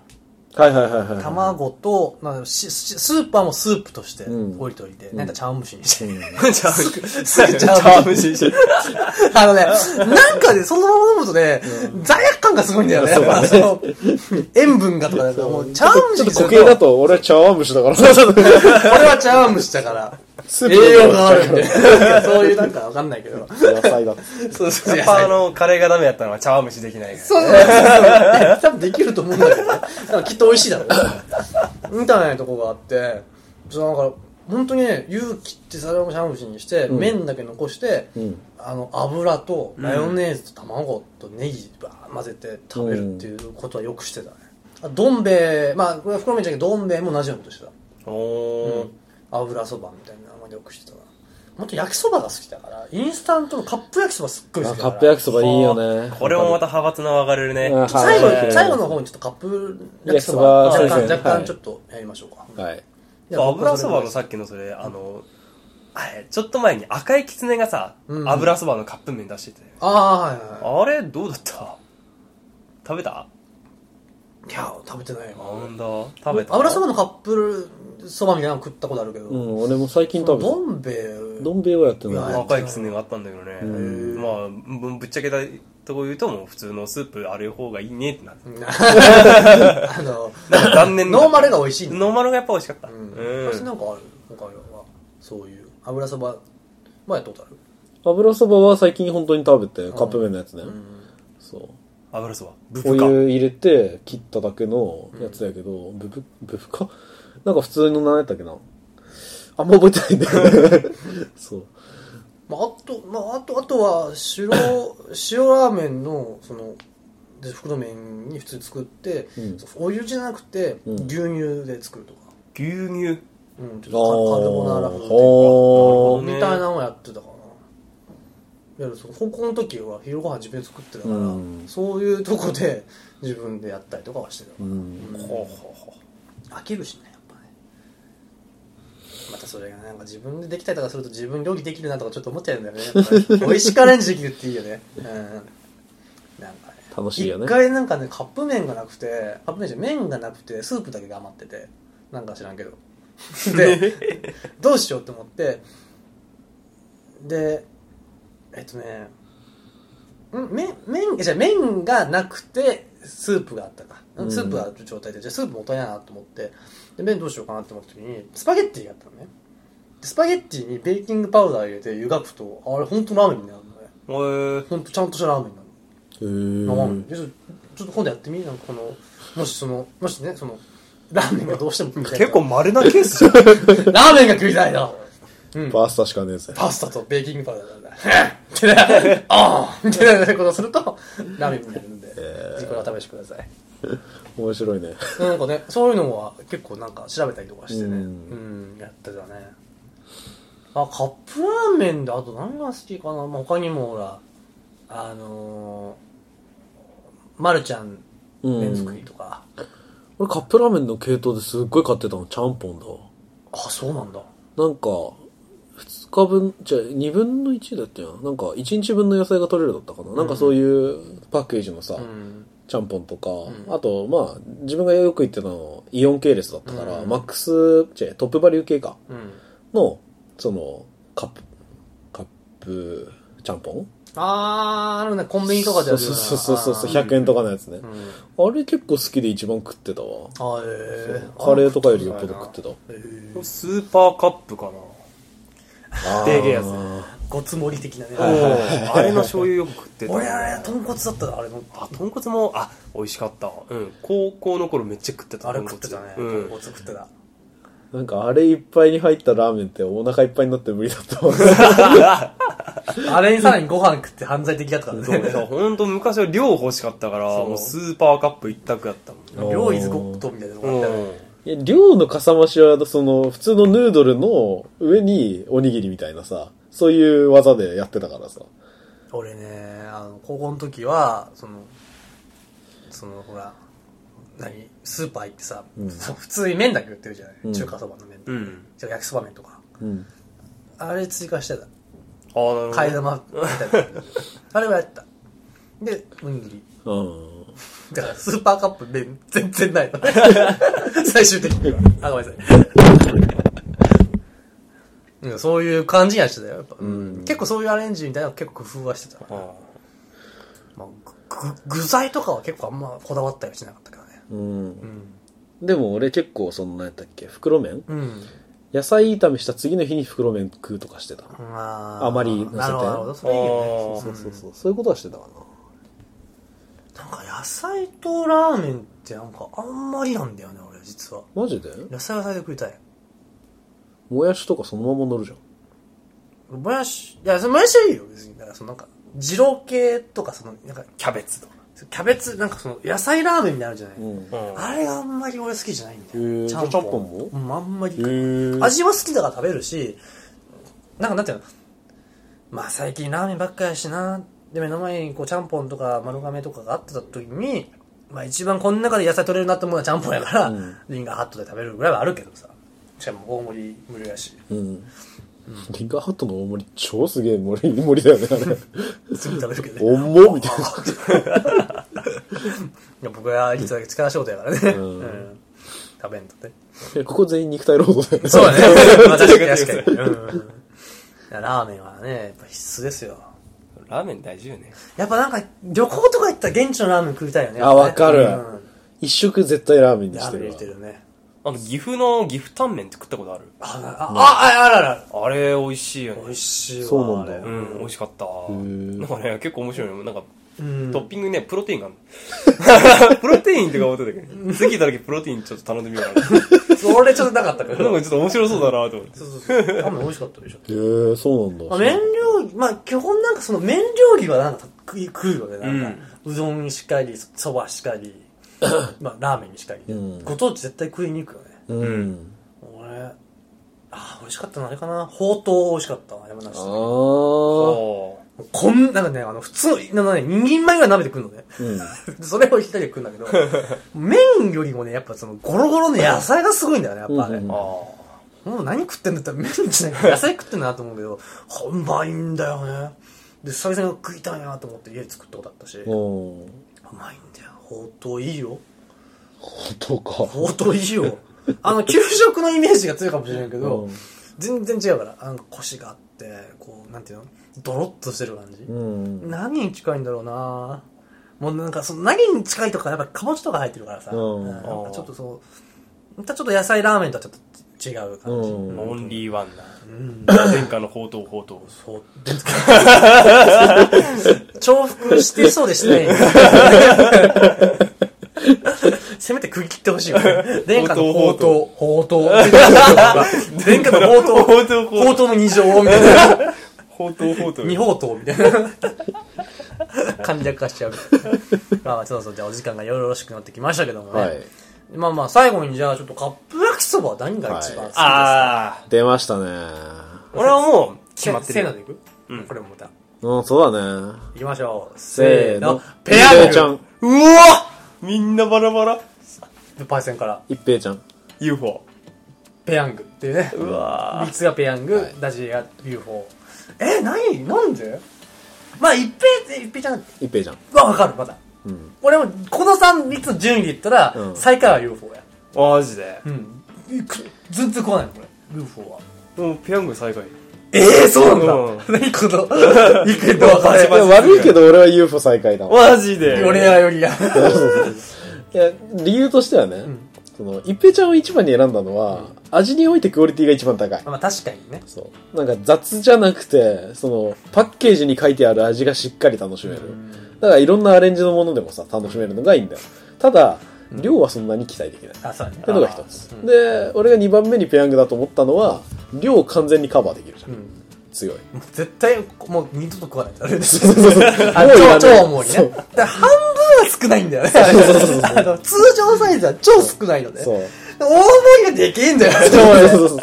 [SPEAKER 3] はいはいはいはい。
[SPEAKER 2] 卵と、スーパーもスープとして
[SPEAKER 3] うん
[SPEAKER 2] 置いといて、なんか茶碗蒸しにして。
[SPEAKER 4] 茶
[SPEAKER 2] 茶碗蒸
[SPEAKER 4] 碗蒸しして。
[SPEAKER 2] あのね、なんかね、そのまま飲むとね、罪悪感がすごいんだよね。塩分がとかだから、もう茶碗蒸し
[SPEAKER 3] ちょっと固形だと、俺は茶碗蒸しだから。
[SPEAKER 2] 俺は茶碗蒸しだから、
[SPEAKER 3] スープ
[SPEAKER 2] 栄養があるんで。そういうなんかわかんないけど。
[SPEAKER 3] 野菜だ。
[SPEAKER 2] そうそう
[SPEAKER 4] やっぱあの、カレーがダメやったのは茶碗蒸しできないから。
[SPEAKER 2] そうそうそう。多分できると思うんだけどね。多分きっと美味しいだろう。みたいなとこがあって、そうなんか、本当にね、勇気って皿をシャン蒸しにして、
[SPEAKER 3] うん
[SPEAKER 2] 麺だけ残して、
[SPEAKER 3] うん。
[SPEAKER 2] あの、油とマヨネーズと卵とネギばー混ぜて食べるっていうことはよくしてたね。あどん兵衛、まあ、これは袋麺じゃなくて、どん兵衛も同じようなことしてた。
[SPEAKER 4] おー。
[SPEAKER 2] 油そばみたいなのまでよくしてたな。本当焼きそばが好きだから、インスタントのカップ焼きそばすっごい好きだか
[SPEAKER 3] カップ焼きそばいいよね。
[SPEAKER 4] これもまた派閥の分かれるね。
[SPEAKER 3] うん
[SPEAKER 2] 最後
[SPEAKER 3] はい
[SPEAKER 2] 最後の方にちょっとカップ焼きそば若干
[SPEAKER 3] 焼きそばそうですねはい
[SPEAKER 2] 若干ちょっとやりましょうか。
[SPEAKER 3] はい。
[SPEAKER 2] いや
[SPEAKER 4] 油そばのさっきのそれ、あの、あれ、ちょっと前に赤いきつねがさ、
[SPEAKER 2] うん
[SPEAKER 4] 油そばのカップ麺出してて。
[SPEAKER 2] ああ、はいはいは
[SPEAKER 4] あれ、どうだった？食べた？
[SPEAKER 2] い。いや、食べてないわ。
[SPEAKER 4] なんだ食べた？
[SPEAKER 2] 油そばのカップそばみたいなの食ったことあるけど、
[SPEAKER 3] うん、俺も最近食べた。
[SPEAKER 2] どん兵衛？
[SPEAKER 3] どん兵衛はやって
[SPEAKER 2] いや
[SPEAKER 3] ない。
[SPEAKER 4] 赤いきつねがあったんだけどね。
[SPEAKER 3] ん
[SPEAKER 4] まあ、ぶぶっちゃけたとこ言うともう普通のスープある方がいいねってなって。
[SPEAKER 2] あの、
[SPEAKER 4] 残念な。
[SPEAKER 2] ノーマルが美味しい
[SPEAKER 4] ノーマルがやっぱ美味しかった。
[SPEAKER 2] う。
[SPEAKER 4] うんん。
[SPEAKER 2] 私なんかある他は、そういう油そば、まあやったことある？
[SPEAKER 3] 油そばは最近本当に食べて、カップ麺のやつね。そう。
[SPEAKER 4] 油そば。ブ
[SPEAKER 3] お。湯入れて切っただけのやつやけど、ブブ、ブフかなんか普通の何やったっけなあんま覚えてないんだよね。そう。
[SPEAKER 2] まあ、あと、まあ、あと、あとは、白、塩ラーメンの、その、で袋麺に普通に作って、
[SPEAKER 3] うん
[SPEAKER 2] お湯じゃなくて、
[SPEAKER 3] うん
[SPEAKER 2] 牛乳で作るとか。
[SPEAKER 4] 牛乳？
[SPEAKER 2] うん、ちょっとカカルボナーラ風っていうか、みたいなのをやってたかな。いわゆるその高校の時は昼ご飯自分で作ってたから、
[SPEAKER 3] うん。
[SPEAKER 2] そういうとこで自分でやったりとかはしてた。
[SPEAKER 3] うん。
[SPEAKER 2] うん
[SPEAKER 4] ほうほうほ
[SPEAKER 2] 飽きるしねやっぱね。またそれがなんか自分でできたりとかすると自分料理できるなとかちょっと思っちゃうんだよね。美味しくアレンジできるっていいよね。うん。なんかね。
[SPEAKER 3] 楽しいよね。
[SPEAKER 2] 一回なんかねカップ麺がなくてカップ麺じゃ麺がなくてスープだけが余っててなんか知らんけど。で、どうしようと思って、で、えっとね、ん？麺、麺、じゃあ麺がなくて、スープがあったか。
[SPEAKER 3] うん。
[SPEAKER 2] スープがある状態で、じゃあスープもったいないなと思って、で、麺どうしようかなって思った時に、スパゲッティがあったのね。でスパゲッティにベーキングパウダー入れて湯がくと、あれ本当ラーメンになるのね。
[SPEAKER 4] え
[SPEAKER 2] 本当ちゃんとしたラーメンになるの。
[SPEAKER 3] へえ
[SPEAKER 2] でちょちょっと今度やってみなんかこのもしそのもしねそのラーメンがどうしても食いたい
[SPEAKER 4] 結構丸なケースじゃん。
[SPEAKER 2] ラーメンが食いたいなうん。
[SPEAKER 3] パスタしかねえぜ。
[SPEAKER 2] パスタとベーキングパウダーだみたいなああみたいなことをするとラーメンになるんでぜひこれは試してください。
[SPEAKER 3] 面白いね。
[SPEAKER 2] なんかねそういうのは結構なんか調べたりとかしてね。
[SPEAKER 3] う
[SPEAKER 2] うんんやってたね。あカップラーメンであと何が好きかな、まあ、他にもほらあのー、まるちゃん麺作りとか、
[SPEAKER 3] 俺カップラーメンの系統ですっごい買ってたの。ちゃんぽんだ。わ
[SPEAKER 2] あそうなんだ。
[SPEAKER 3] なんか2日分じゃあ2分の1だったよな。んか1日分の野菜が取れるだったかな、なんかそういうパッケージのさ、
[SPEAKER 2] うん。
[SPEAKER 3] ちゃんぽんとか、
[SPEAKER 2] ん。
[SPEAKER 3] あとまあ自分がよく行ってたのイオン系列だったから、
[SPEAKER 2] うん。
[SPEAKER 3] マックスじゃあトップバリュー系か。
[SPEAKER 2] うん。
[SPEAKER 3] のそのカップカップちゃんぽん
[SPEAKER 2] あーあのねコンビニとかで
[SPEAKER 3] そう
[SPEAKER 2] やる
[SPEAKER 3] そうそうそうそう
[SPEAKER 2] あー
[SPEAKER 3] 100円とかのやつね、
[SPEAKER 2] うん。
[SPEAKER 3] あれ結構好きで一番食ってたわ。
[SPEAKER 2] あえー、
[SPEAKER 3] カレーとかよりよっぽど食ってた。
[SPEAKER 2] えー。
[SPEAKER 4] スーパーカップかな。でけえやつ。
[SPEAKER 2] ごつ盛り的なね。
[SPEAKER 4] おあれの醤油よく食ってた。
[SPEAKER 2] 俺あれ豚骨だったなあれの
[SPEAKER 4] あ、豚骨も、あ、美味しかった。うん。高校の頃めっちゃ食ってた。
[SPEAKER 2] あれ食ってたね。
[SPEAKER 4] うん。
[SPEAKER 2] 豚骨食ってた。
[SPEAKER 3] なんかあれいっぱいに入ったラーメンってお腹いっぱいになって無理だったわ
[SPEAKER 2] あれにさらにご飯食って犯罪的だったから
[SPEAKER 4] そう
[SPEAKER 2] ね
[SPEAKER 4] そうほんと昔は量欲しかったから、もうスーパーカップ一択だったもん。
[SPEAKER 2] 料イズゴッドみたいなのがあったよ。ね
[SPEAKER 3] いや量のかさ増しはその普通のヌードルの上におにぎりみたいなさそういう技でやってたからさ。
[SPEAKER 2] 俺ねあの高校の時はそのそのほら何スーパー行ってさ、
[SPEAKER 3] うん。
[SPEAKER 2] 普通に麺だけ売ってるじゃない、
[SPEAKER 3] うん。
[SPEAKER 2] 中華そばの麺。とか、
[SPEAKER 4] うん。
[SPEAKER 2] じゃあ焼きそば麺とか。
[SPEAKER 3] うん。
[SPEAKER 2] あれ追加してた。
[SPEAKER 4] ああ、なるほど。
[SPEAKER 2] 替え玉みたいな。あれはやった。でおにぎり。
[SPEAKER 3] うん
[SPEAKER 2] だからスーパーカップ麺全然ないの。最終的には。あごめんなさい。うんそういう感じにはしてたよやっぱ、
[SPEAKER 3] ん。
[SPEAKER 2] 結構そういうアレンジみたいなの結構工夫はしてた、
[SPEAKER 4] あ
[SPEAKER 2] まあ、ぐ具材とかは結構あんまこだわったりはしなかったからね。
[SPEAKER 3] うん。
[SPEAKER 2] うん。
[SPEAKER 3] でも俺結構その何やったっけ？袋麺？
[SPEAKER 2] うん。
[SPEAKER 3] 野菜炒めした次の日に袋麺食うとかしてた
[SPEAKER 2] あ
[SPEAKER 3] あまり乗せて
[SPEAKER 2] なるほどなるほど。それいいよね。
[SPEAKER 4] あー。
[SPEAKER 3] そうそうそう。そういうことはしてたか
[SPEAKER 2] なんか野菜とラーメンってなんかあんまりなんだよね俺実は。
[SPEAKER 3] なマジで？
[SPEAKER 2] 野菜は野菜で食いたい。
[SPEAKER 3] もやしとかそのまま乗るじゃん。
[SPEAKER 2] もやしいやそのもやしはいいよ別に。だからそのなんか二郎系とかそのなんか
[SPEAKER 4] キャベツとか。
[SPEAKER 2] キャベツなんかその野菜ラーメンみたいなのあるじゃない、
[SPEAKER 3] うん。
[SPEAKER 4] うん。
[SPEAKER 2] あれがあんまり俺好きじゃないんだよ、ちゃんぽん
[SPEAKER 3] も？
[SPEAKER 2] うんあんまり味は好きだから食べるしなんかなんていうの？まあ最近ラーメンばっかりやしなで目の前にこうちゃんぽんとか丸亀とかがあってた時にまあ一番この中で野菜取れるなって思うのはちゃんぽんやから、
[SPEAKER 3] うん。
[SPEAKER 2] リンガーハットで食べるぐらいはあるけどさ。しかも大盛り無料やし。
[SPEAKER 3] うん。リンガーハットの大盛り超すげえ盛り盛りだよねあれ。
[SPEAKER 2] すぐ食べるけどね。
[SPEAKER 3] 重っみたいな。
[SPEAKER 2] 僕はいつだけ力仕事やからね、
[SPEAKER 3] うん。
[SPEAKER 2] うん。食べんとね。
[SPEAKER 3] えここ全員肉体労働だよね。
[SPEAKER 2] そうだね。まあ確かに確かに。うん。ラーメンはね、やっぱ必須ですよ。
[SPEAKER 4] ラーメン大事よね。
[SPEAKER 2] やっぱなんか、旅行とか行ったら現地のラーメン食いたいよね。
[SPEAKER 3] あわかる
[SPEAKER 2] うん
[SPEAKER 3] 一食絶対ラーメンに
[SPEAKER 2] ラーメン入
[SPEAKER 3] してるわ
[SPEAKER 2] れてるね。
[SPEAKER 4] あの、岐阜の岐阜タンメンって食ったことある？
[SPEAKER 2] あ、あ、あ、あらら。
[SPEAKER 4] あれ、美味しいよね。
[SPEAKER 2] 美味しいわ。
[SPEAKER 3] そうなんだ
[SPEAKER 2] あれ
[SPEAKER 4] うん、美味しかった。
[SPEAKER 3] ー
[SPEAKER 4] なんかね、結構面白いの。なんか、
[SPEAKER 2] うん。
[SPEAKER 4] トッピングね、プロテインがある プロテインってか思ってたけど、次来た時プロテインちょっと頼んでみようかな。
[SPEAKER 2] それちょっとなかったけど。
[SPEAKER 4] なんかちょっと面白そうだなと思って。
[SPEAKER 2] そうそうそう。ラーメン美味しかったでしょ。
[SPEAKER 3] へえそうなんだ
[SPEAKER 2] まあ、麺料理、まあ基本なんかその麺料理はなんか食い食うよね。なんか、うどんにしかり、そばしかり、まあラーメンにしかり。
[SPEAKER 3] うん
[SPEAKER 2] ご当地絶対食いに行くよね。
[SPEAKER 3] うん
[SPEAKER 2] 俺、あー、美味しかったのあれかな。ほうとう美味しかったわ、山梨
[SPEAKER 3] ああ
[SPEAKER 4] お
[SPEAKER 2] こん、なんかね、あの、普通の、なんかね、2人前ぐらい鍋で食うのね。
[SPEAKER 3] うん
[SPEAKER 2] それを一人で食うんだけど、麺よりもね、やっぱその、ゴロゴロの野菜がすごいんだよね、やっぱあれ。
[SPEAKER 3] うん
[SPEAKER 4] ー
[SPEAKER 2] も
[SPEAKER 4] あ
[SPEAKER 2] う何食ってんだったら麺じゃなくて野菜食ってんだなと思うけど、うまいんだよね。で、久々に食いたいなと思って家で作ったことあったし、う
[SPEAKER 3] うん
[SPEAKER 2] まいんだよ。ほうとういいよ。
[SPEAKER 3] 本当か
[SPEAKER 2] ほうとういいよ。あの、給食のイメージが強いかもしれないけど、
[SPEAKER 3] うん
[SPEAKER 2] 全然違うから、あの、腰があって、こう、なんていうの？ドロッとしてる感じ。
[SPEAKER 3] うん。
[SPEAKER 2] 何に近いんだろうなもうなんか、その、何に近いとか、やっぱかぼちとか入ってるからさ、
[SPEAKER 3] うん
[SPEAKER 2] なんかちょっとそう、またちょっと野菜ラーメンとはちょっと違う感じ。
[SPEAKER 3] うん
[SPEAKER 4] オンリーワン
[SPEAKER 2] うん
[SPEAKER 4] な。殿下の宝刀宝刀。
[SPEAKER 2] そう。重複してそうでしてない。せめて区切ってほしいよね。殿下の宝刀、宝刀。殿下の宝刀、
[SPEAKER 4] 宝刀
[SPEAKER 2] 宝刀の二乗みたいな。
[SPEAKER 4] 宝刀宝刀。
[SPEAKER 2] 二宝刀みたいな。簡略化しちゃう。まあまあ、そうそう、じゃあお時間がよろしくなってきましたけどもね。
[SPEAKER 3] はい。
[SPEAKER 2] まあまあ、最後にじゃあちょっとカップ焼きそばは何が一番好きですか、
[SPEAKER 4] あ
[SPEAKER 3] 出ましたね。
[SPEAKER 4] ー。俺はもう、決まってるよ
[SPEAKER 2] せーの。でいく？
[SPEAKER 4] うん
[SPEAKER 2] これもまた。
[SPEAKER 3] うん、そうだね。
[SPEAKER 2] いきましょう。
[SPEAKER 3] せーの。
[SPEAKER 2] ペヤング
[SPEAKER 3] ちゃん。
[SPEAKER 4] うわみんなバラバラ。
[SPEAKER 2] パイセンから、
[SPEAKER 3] 一平ちゃん。
[SPEAKER 4] UFO。
[SPEAKER 2] ペヤングっていうね。
[SPEAKER 4] うわ
[SPEAKER 2] 三つがペヤング、
[SPEAKER 3] はい
[SPEAKER 2] ダジが UFO。え、何なんで？まあ、一平、一平ちゃん
[SPEAKER 3] 一平ちゃん。
[SPEAKER 2] はわかる、まだ。
[SPEAKER 3] うん。
[SPEAKER 2] 俺も、この3つの順位で言ったら、
[SPEAKER 3] うん
[SPEAKER 2] 最下位は UFO や。
[SPEAKER 4] マジで？
[SPEAKER 2] うん。く全然食わないの、これ。UFO は。
[SPEAKER 4] もう、ペヤング最下位。
[SPEAKER 2] ええそうなんだ。
[SPEAKER 4] うん
[SPEAKER 2] 何この、意見の分かれ
[SPEAKER 3] いや悪いけど俺は UFO 最下位だわ。
[SPEAKER 4] マジで。
[SPEAKER 2] 俺はよりや。
[SPEAKER 3] いや、理由としてはね、その、一平ちゃんを一番に選んだのは、味においてクオリティが一番高い。
[SPEAKER 2] まあ確かにね。
[SPEAKER 3] そう。なんか雑じゃなくて、その、パッケージに書いてある味がしっかり楽しめる。だからいろんなアレンジのものでもさ、楽しめるのがいいんだよ。ただ、量はそんなに期待できない。
[SPEAKER 2] あ、そうだね。
[SPEAKER 3] っていうのが一つ。で、俺が2番目にペヤングだと思ったのは、量を完全にカバーできるじゃん。
[SPEAKER 2] うん。
[SPEAKER 3] 強い。
[SPEAKER 2] もう絶対、もう二度と食わない あれです。超超重いね。半分は少ないんだよね。あの通常サイズは超少ないので。
[SPEAKER 3] そう。
[SPEAKER 2] 大盛りがでけえんだよ。
[SPEAKER 3] そうそうそうそう。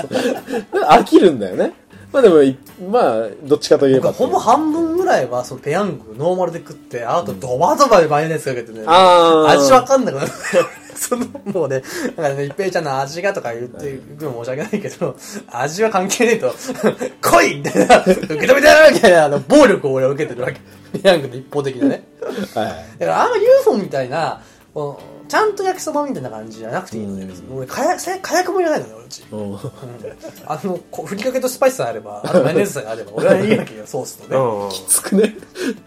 [SPEAKER 3] 飽きるんだよね。まあでもい、まあ、どっちかといえば。
[SPEAKER 2] ほぼ半分ぐらいは、そのペヤングノーマルで食って、あとドバドバでマヨネーズかけてね。味わかんなくなる。その、もうね、だからね、一平ちゃんの味がとか言っていくの申し訳ないけど、味は関係ねえと、来いみたいな、受け止めてやるみたいな、あの、暴力を俺は受けてるわけ。ペヤングの一方的なね。
[SPEAKER 3] はい。
[SPEAKER 2] だからあんま UFO みたいな、こうちゃんと焼きそばみたいな感じじゃなくていいのね、別に。俺、火薬、火薬もいらないのね、俺うち。
[SPEAKER 3] うん
[SPEAKER 2] うんあの、こうふりかけとスパイスさえあれば、あとマヨネーズさえあれば、俺はいいわけよ、ソースとね。
[SPEAKER 4] うん。
[SPEAKER 3] つくね。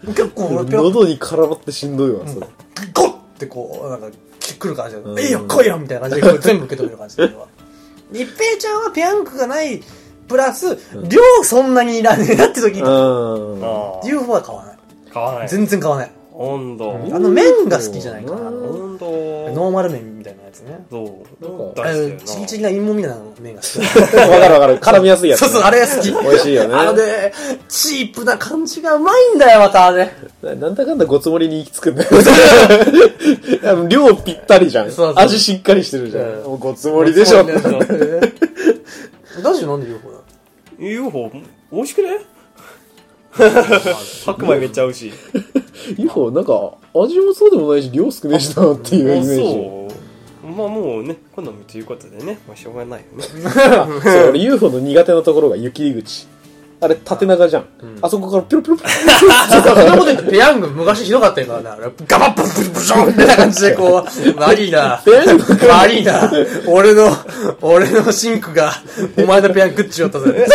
[SPEAKER 2] 結構俺、
[SPEAKER 3] 喉に絡まってしんどいわ、それ。
[SPEAKER 2] ゴッってこう、なんか、来る感じで、
[SPEAKER 3] うん
[SPEAKER 2] えいよ、来いよみたいな感じで、全部受け止める感じで。俺は一平ちゃんはペヤングがない、プラス、量そんなにいらねえなって時に、UFO は買わない。
[SPEAKER 4] 買わない。
[SPEAKER 2] 全然買わない。
[SPEAKER 4] 温度。
[SPEAKER 2] あの麺が好きじゃないかな。
[SPEAKER 4] 温度。
[SPEAKER 2] ノーマル麺みたいなやつね。
[SPEAKER 4] そう。
[SPEAKER 3] なん
[SPEAKER 2] あの
[SPEAKER 4] 大好きだよな。
[SPEAKER 2] チリチリな芋みたいな麺が好き。
[SPEAKER 3] わかるわかる。絡みやすいやつ。
[SPEAKER 2] そうそう、あれが好き。
[SPEAKER 3] 美味しいよね
[SPEAKER 2] あのね、チープな感じがうまいんだよ、またあれ。
[SPEAKER 3] なんだかんだごつもりに行き着くんだよ。量ぴったりじゃん
[SPEAKER 2] そうそう。
[SPEAKER 3] 味しっかりしてるじゃん。
[SPEAKER 2] うん
[SPEAKER 3] もうごつもりでしょ。
[SPEAKER 2] ダジ なんで UFO だ
[SPEAKER 4] UFO、美味しくね？白米めっちゃ合うし。
[SPEAKER 3] UFO なんか味もそうでもないし量少ねえしなっていうイメージ。
[SPEAKER 4] そう。まあもうね、今度もということでね、まあしょうがないよね。
[SPEAKER 3] そう、俺 UFO の苦手なところが雪口。あれ縦長じゃん。あそこからピロピロピロ。
[SPEAKER 2] そんなこと言ってペヤング昔ひどかったよな。ガバッブルブションみたいな感じでこう、悪いな。
[SPEAKER 3] ペヤング
[SPEAKER 2] 悪いな。俺の、俺のシンクが、お前のペヤング食っちまったぜ。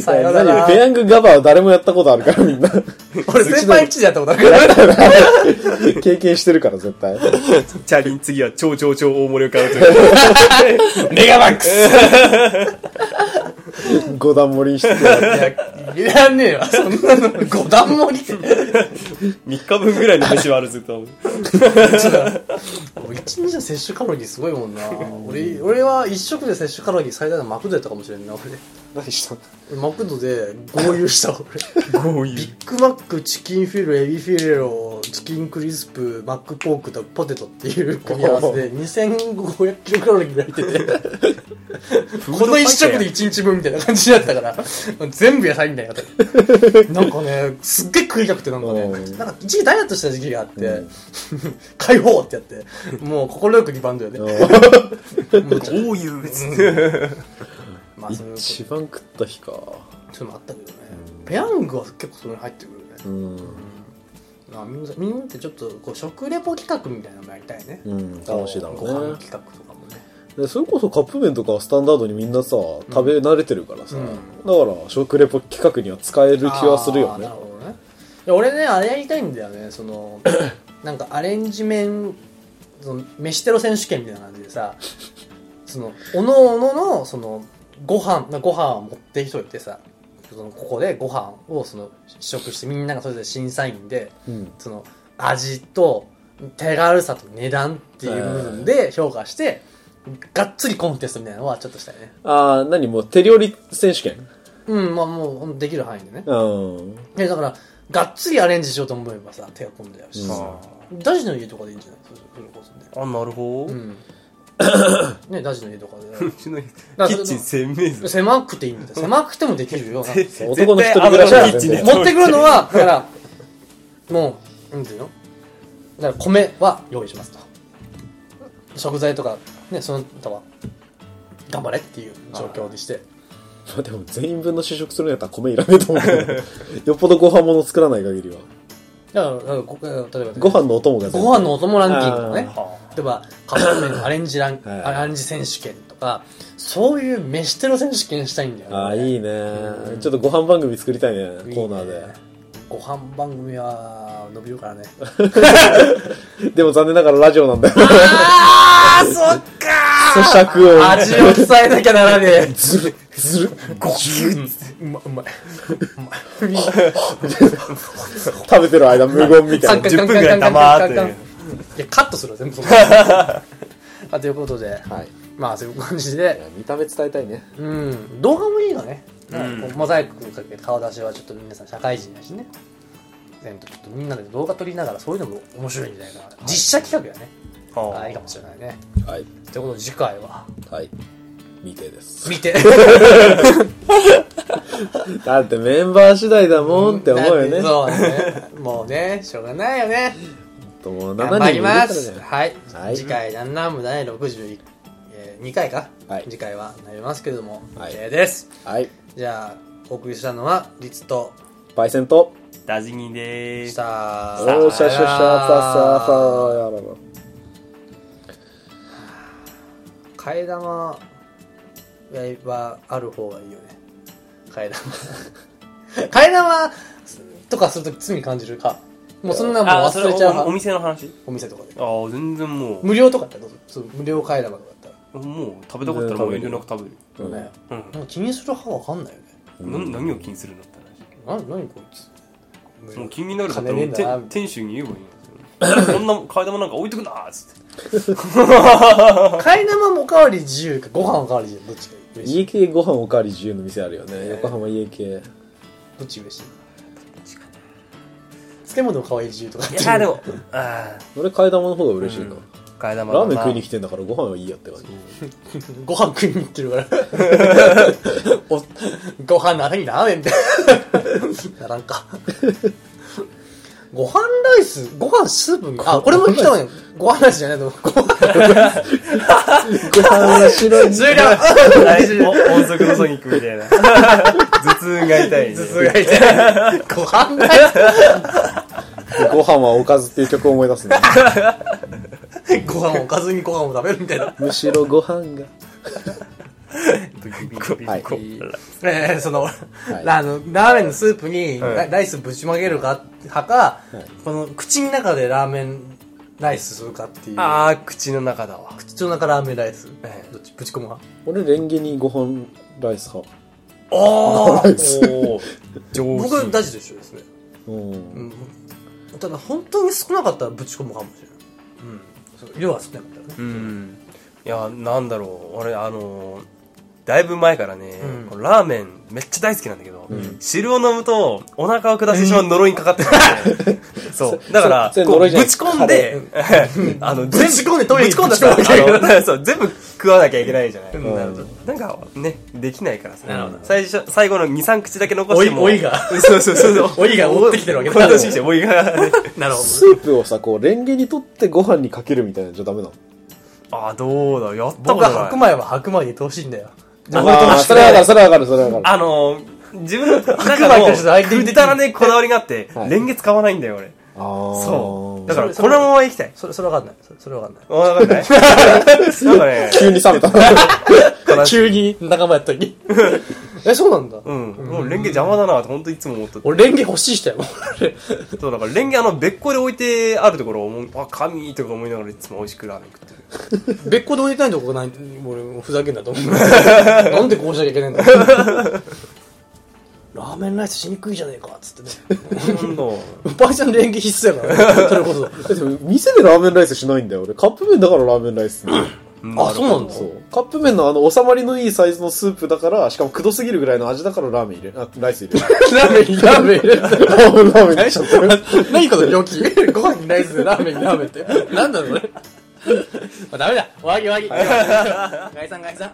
[SPEAKER 2] さよなら
[SPEAKER 3] 何？ペヤングガバは誰もやったことあるからみんな。
[SPEAKER 2] 俺先輩んちでやったことあるから。
[SPEAKER 3] 経験してるから絶対。
[SPEAKER 4] チャリン次は超超超大盛りを買うという。
[SPEAKER 2] メガマックス
[SPEAKER 3] 五段盛りにして。
[SPEAKER 2] いや、いらねえわ。そんなの、五段盛りって。
[SPEAKER 4] 3日分ぐらいの飯はあるずっと。
[SPEAKER 2] 一日の摂取カロリーすごいもんな。俺、俺は一食で摂取カロリー最大のマクドやったかもしれんな、俺。
[SPEAKER 3] 何した
[SPEAKER 2] マクドで合流した俺。
[SPEAKER 4] こういう。
[SPEAKER 2] ビッグマック、チキンフィレ、エビフィレオ、チキンクリスプ、マックポークとポテトっていう組み合わせで2500キロカロリーぐらい入ってて、この一食で一日分みたいな感じだったから、全部野菜みたいななんかね、すっげえ食いたくてなんかね
[SPEAKER 3] うん、
[SPEAKER 2] なんか一時ダイエットした時期があって、解放ってやって、もう心よくリバウンドよね。もう
[SPEAKER 4] いう別に。
[SPEAKER 2] とまあそういうこ
[SPEAKER 3] 一番食った日か。
[SPEAKER 2] とそういうのもあったけどね。ペヤングは結構それに入ってくるね。
[SPEAKER 3] うん。
[SPEAKER 2] まあ、みんなみんなってちょっとこう食レポ企画みたいなのもやりたいね。
[SPEAKER 3] うん、楽しいだろ
[SPEAKER 2] ご飯
[SPEAKER 3] うね。
[SPEAKER 2] 企画とかもね。
[SPEAKER 3] でそれこそカップ麺とかはスタンダードにみんなさ食べ慣れてるからさ、
[SPEAKER 2] うん
[SPEAKER 3] だから食レポ企画には使える気はするよね
[SPEAKER 2] なるほどね俺ねあれやりたいんだよねその なんかアレンジ麺その飯テロ選手権みたいな感じでさそのおのおののそのご飯ご飯を持ってきといてさそのここでご飯をその試食してみんながそれぞれ審査員で
[SPEAKER 3] うん。
[SPEAKER 2] その味と手軽さと値段っていう部分で評価してがっつりコンテストみたいなのはちょっとしたいね。
[SPEAKER 3] ああ何もう手料理選手権？
[SPEAKER 2] うんまあもうできる範囲でね。
[SPEAKER 3] うん。
[SPEAKER 2] でだからがっつりアレンジしようと思えばさ手が込んでやるし
[SPEAKER 3] うん。
[SPEAKER 2] さ、ダジの家とかでいいんじゃない？それこそね。
[SPEAKER 4] あなるほど、
[SPEAKER 2] うんねダジの家とかで。
[SPEAKER 4] うちのキ
[SPEAKER 2] ら
[SPEAKER 4] ッチン鮮明図
[SPEAKER 2] 狭くていいんだよ。狭くてもできるよ。なんか
[SPEAKER 3] そう男の一人暮らしは
[SPEAKER 2] 持ってくるのはだからもうなんていうの？だから米は用意しますと。食材とかねその他は頑張れっていう状況にして。
[SPEAKER 3] まあでも全員分の試食するんやったら米いらねえと思うけど。よっぽどご飯物作らない限りは。
[SPEAKER 2] だからだからこ例えば
[SPEAKER 3] ご飯のお供が
[SPEAKER 2] ご飯のお供ランキングとかね例えばカップ麺の アレンジラン
[SPEAKER 3] はい
[SPEAKER 2] アレンジ選手権とかそういう飯テロ選手権したいんだよね。
[SPEAKER 3] ああいいね。ちょっとご飯番組作りたいねコーナーで。
[SPEAKER 2] いいねご飯番組は伸びるからね。
[SPEAKER 3] でも残念ながらラジオなんだよ。
[SPEAKER 2] あーそっか
[SPEAKER 3] 咀嚼音
[SPEAKER 2] 味を伝えなきゃならねえ。
[SPEAKER 3] ずるずる。
[SPEAKER 2] ごうまうまいうまい。
[SPEAKER 3] 食べてる間無言みたいな。
[SPEAKER 4] 10分ぐらい黙って
[SPEAKER 2] いやカットするわ全部その。あということで。
[SPEAKER 3] はい。
[SPEAKER 2] まあそういう感じ
[SPEAKER 3] い
[SPEAKER 2] で
[SPEAKER 3] や見た目伝えたいね。
[SPEAKER 2] うん。動画もいいのね、
[SPEAKER 4] うん。
[SPEAKER 2] こうモザイクかけて顔出しはちょっと皆さん社会人だしね。全部ちょっとみんなで動画撮りながらそういうのも面白いんじゃないかな、実写企画やね。
[SPEAKER 4] あ
[SPEAKER 2] あいいかもしれないね。
[SPEAKER 3] はい。
[SPEAKER 2] ということで次回は。
[SPEAKER 3] はい。未定です。
[SPEAKER 2] 見て。
[SPEAKER 3] だってメンバー次第だもんって思うよね。
[SPEAKER 2] そうね。もうねしょうがないよね
[SPEAKER 3] ともう
[SPEAKER 2] 頑
[SPEAKER 3] 7人もいる
[SPEAKER 2] 張ります。はい、
[SPEAKER 3] はい。
[SPEAKER 2] 次回ランナーム第61、えー、2回か、
[SPEAKER 3] はい。
[SPEAKER 2] 次回はなりますけれども、
[SPEAKER 3] はい。
[SPEAKER 2] OK です。
[SPEAKER 3] はい。
[SPEAKER 2] じゃあお送りしたのはリツと
[SPEAKER 3] パイセンと
[SPEAKER 4] ダジニで
[SPEAKER 2] し
[SPEAKER 4] す
[SPEAKER 2] た
[SPEAKER 3] おーしゃしゃしゃさささやらら
[SPEAKER 2] 替え玉はある方がいいよね。替え玉。替え玉とかすると罪に感じるかもうそんなもう
[SPEAKER 4] あそれ
[SPEAKER 2] 忘れちゃう
[SPEAKER 4] お店の話？
[SPEAKER 2] お店とかで。
[SPEAKER 4] ああ全然もう。
[SPEAKER 2] 無料とかやったらどうぞそう無料替え玉とかやったら。
[SPEAKER 4] もう食べたかったらもう遠慮なく食べる。
[SPEAKER 3] うん
[SPEAKER 2] ね、
[SPEAKER 4] うん。
[SPEAKER 2] なんか気にする派わかんないよね。
[SPEAKER 4] な何を気にするんだったら
[SPEAKER 2] な何こいつ
[SPEAKER 4] もう気になるんだったらもう店店主に言えばいいんですよ。こんな替え玉なんか置いとくなーっつって。
[SPEAKER 2] 替え玉もおかわり自由かご飯おかわり自由どっちが嬉しい。
[SPEAKER 3] 家系ご飯おかわり自由の店あるよね。横浜家系。
[SPEAKER 2] どっち嬉しい？漬物おかわり自由とか
[SPEAKER 4] いやでも あ
[SPEAKER 3] 俺替え玉の方が嬉しいな、
[SPEAKER 4] 替え玉
[SPEAKER 3] ラーメン食いに
[SPEAKER 4] 来
[SPEAKER 3] 来てんだからご飯はいいやって感じ。
[SPEAKER 2] ご飯食いに行ってるから。おご飯の後にラーメンって。ならんかご飯ライスご飯スープ？にあこれも聞いたわよ。ご飯ライス。じゃないとご飯
[SPEAKER 3] ご飯は白い。
[SPEAKER 2] 終了。
[SPEAKER 4] 来週音速のソニックみたいな。頭痛が痛いね。
[SPEAKER 2] 頭痛が痛い。ご飯ライ
[SPEAKER 3] ご飯はおかずっていう曲を思い出すね。
[SPEAKER 2] ス ご飯をおかずにご飯を食べるみたいな。
[SPEAKER 3] むしろご飯がはい。
[SPEAKER 2] えー、その、あの、ラーメンのスープに
[SPEAKER 4] はい。
[SPEAKER 2] ラライスぶちまけるか、派か、この口の中でラーメンライスするかっていう。
[SPEAKER 4] ああ口の中だわ。
[SPEAKER 2] 口の中ラーメンライス。
[SPEAKER 4] ええ
[SPEAKER 2] どっちぶち込む派
[SPEAKER 3] 俺レンゲにご飯ライス派。
[SPEAKER 2] あ
[SPEAKER 4] おお上
[SPEAKER 2] 僕はダジと一緒ですね。
[SPEAKER 3] うん。
[SPEAKER 2] うん。ただ本当に少なかったらぶち込むかもしれない。うん。量が少なかったらね。
[SPEAKER 4] うん。いやなんだろう。俺あのーだいぶ前からね、
[SPEAKER 2] うん
[SPEAKER 4] このラーメンめっちゃ大好きなんだけど、汁を飲むとお腹を下してしまう呪いにかかってるんで、そう。だから、こうぶち込んで、あの、
[SPEAKER 2] ぶち込んでトイレに
[SPEAKER 4] ぶち込んだ
[SPEAKER 2] ぶち込んで
[SPEAKER 4] あの そう、全部食わなきゃいけないじゃない。
[SPEAKER 3] ん
[SPEAKER 4] なるほどなんかね、できないからさ。
[SPEAKER 2] なるほど
[SPEAKER 4] 最初、最後の2、3口だけ残しても。
[SPEAKER 2] おいおいが
[SPEAKER 4] そうそうそうそう。
[SPEAKER 2] おいが追ってきてるわけだ
[SPEAKER 4] この年しておいがね。
[SPEAKER 2] なるほ
[SPEAKER 3] スープをさこうレンゲにとってご飯にかけるみたいなんじゃダメなの？
[SPEAKER 4] ああ、どうだ、やったことない。
[SPEAKER 2] は白米は白米で入れてほしいんだよ。
[SPEAKER 3] それはわかるそれはわかるそれはわかる。
[SPEAKER 4] あのー、自分の中のくだらねえこだわりがあって
[SPEAKER 3] は、い。
[SPEAKER 4] レンゲ使わないんだよ、俺。そう。だから、このまま行きたい。
[SPEAKER 2] それ、それわかんない。それ、それわかんない。
[SPEAKER 4] わかんない なんかね、
[SPEAKER 3] 急に冷めた。
[SPEAKER 2] 急に仲間やったのに。え、そうなんだ。
[SPEAKER 4] うん。もうレンゲ邪魔だなって本当いつも思ってて。
[SPEAKER 2] 俺、レンゲ欲しいしたよ。
[SPEAKER 4] そう、だからレンゲあの、別個で置いてあるところをあ、神とか思いながらいつも美味しくラーメン食ってる。
[SPEAKER 2] 別個で置いてないとこがない、俺、もうふざけんなと思う。なんでこうしなきゃいけないんだラーメンライスしにくいじゃねえか、つってね。
[SPEAKER 4] なんだ。
[SPEAKER 2] パイセンレンゲ必須やからね。それこそ。
[SPEAKER 3] だって店でラーメンライスしないんだよ、俺。カップ麺だからラーメンライス。
[SPEAKER 2] あ、そうなんだ。
[SPEAKER 3] そう。カップ麺のあの、収まりのいいサイズのスープだから、しかもくどすぎるぐらいの味だからラーメン入れ、あ、ライス入れる。
[SPEAKER 2] ラーメンにラーメン入れて。
[SPEAKER 3] ラーメンラーメン入れちゃった。
[SPEAKER 2] 何この料金ご飯にライスでラーメンにラーメンって。なんだろうね。まあ、ダメだ。おわぎおわぎ。解散解散。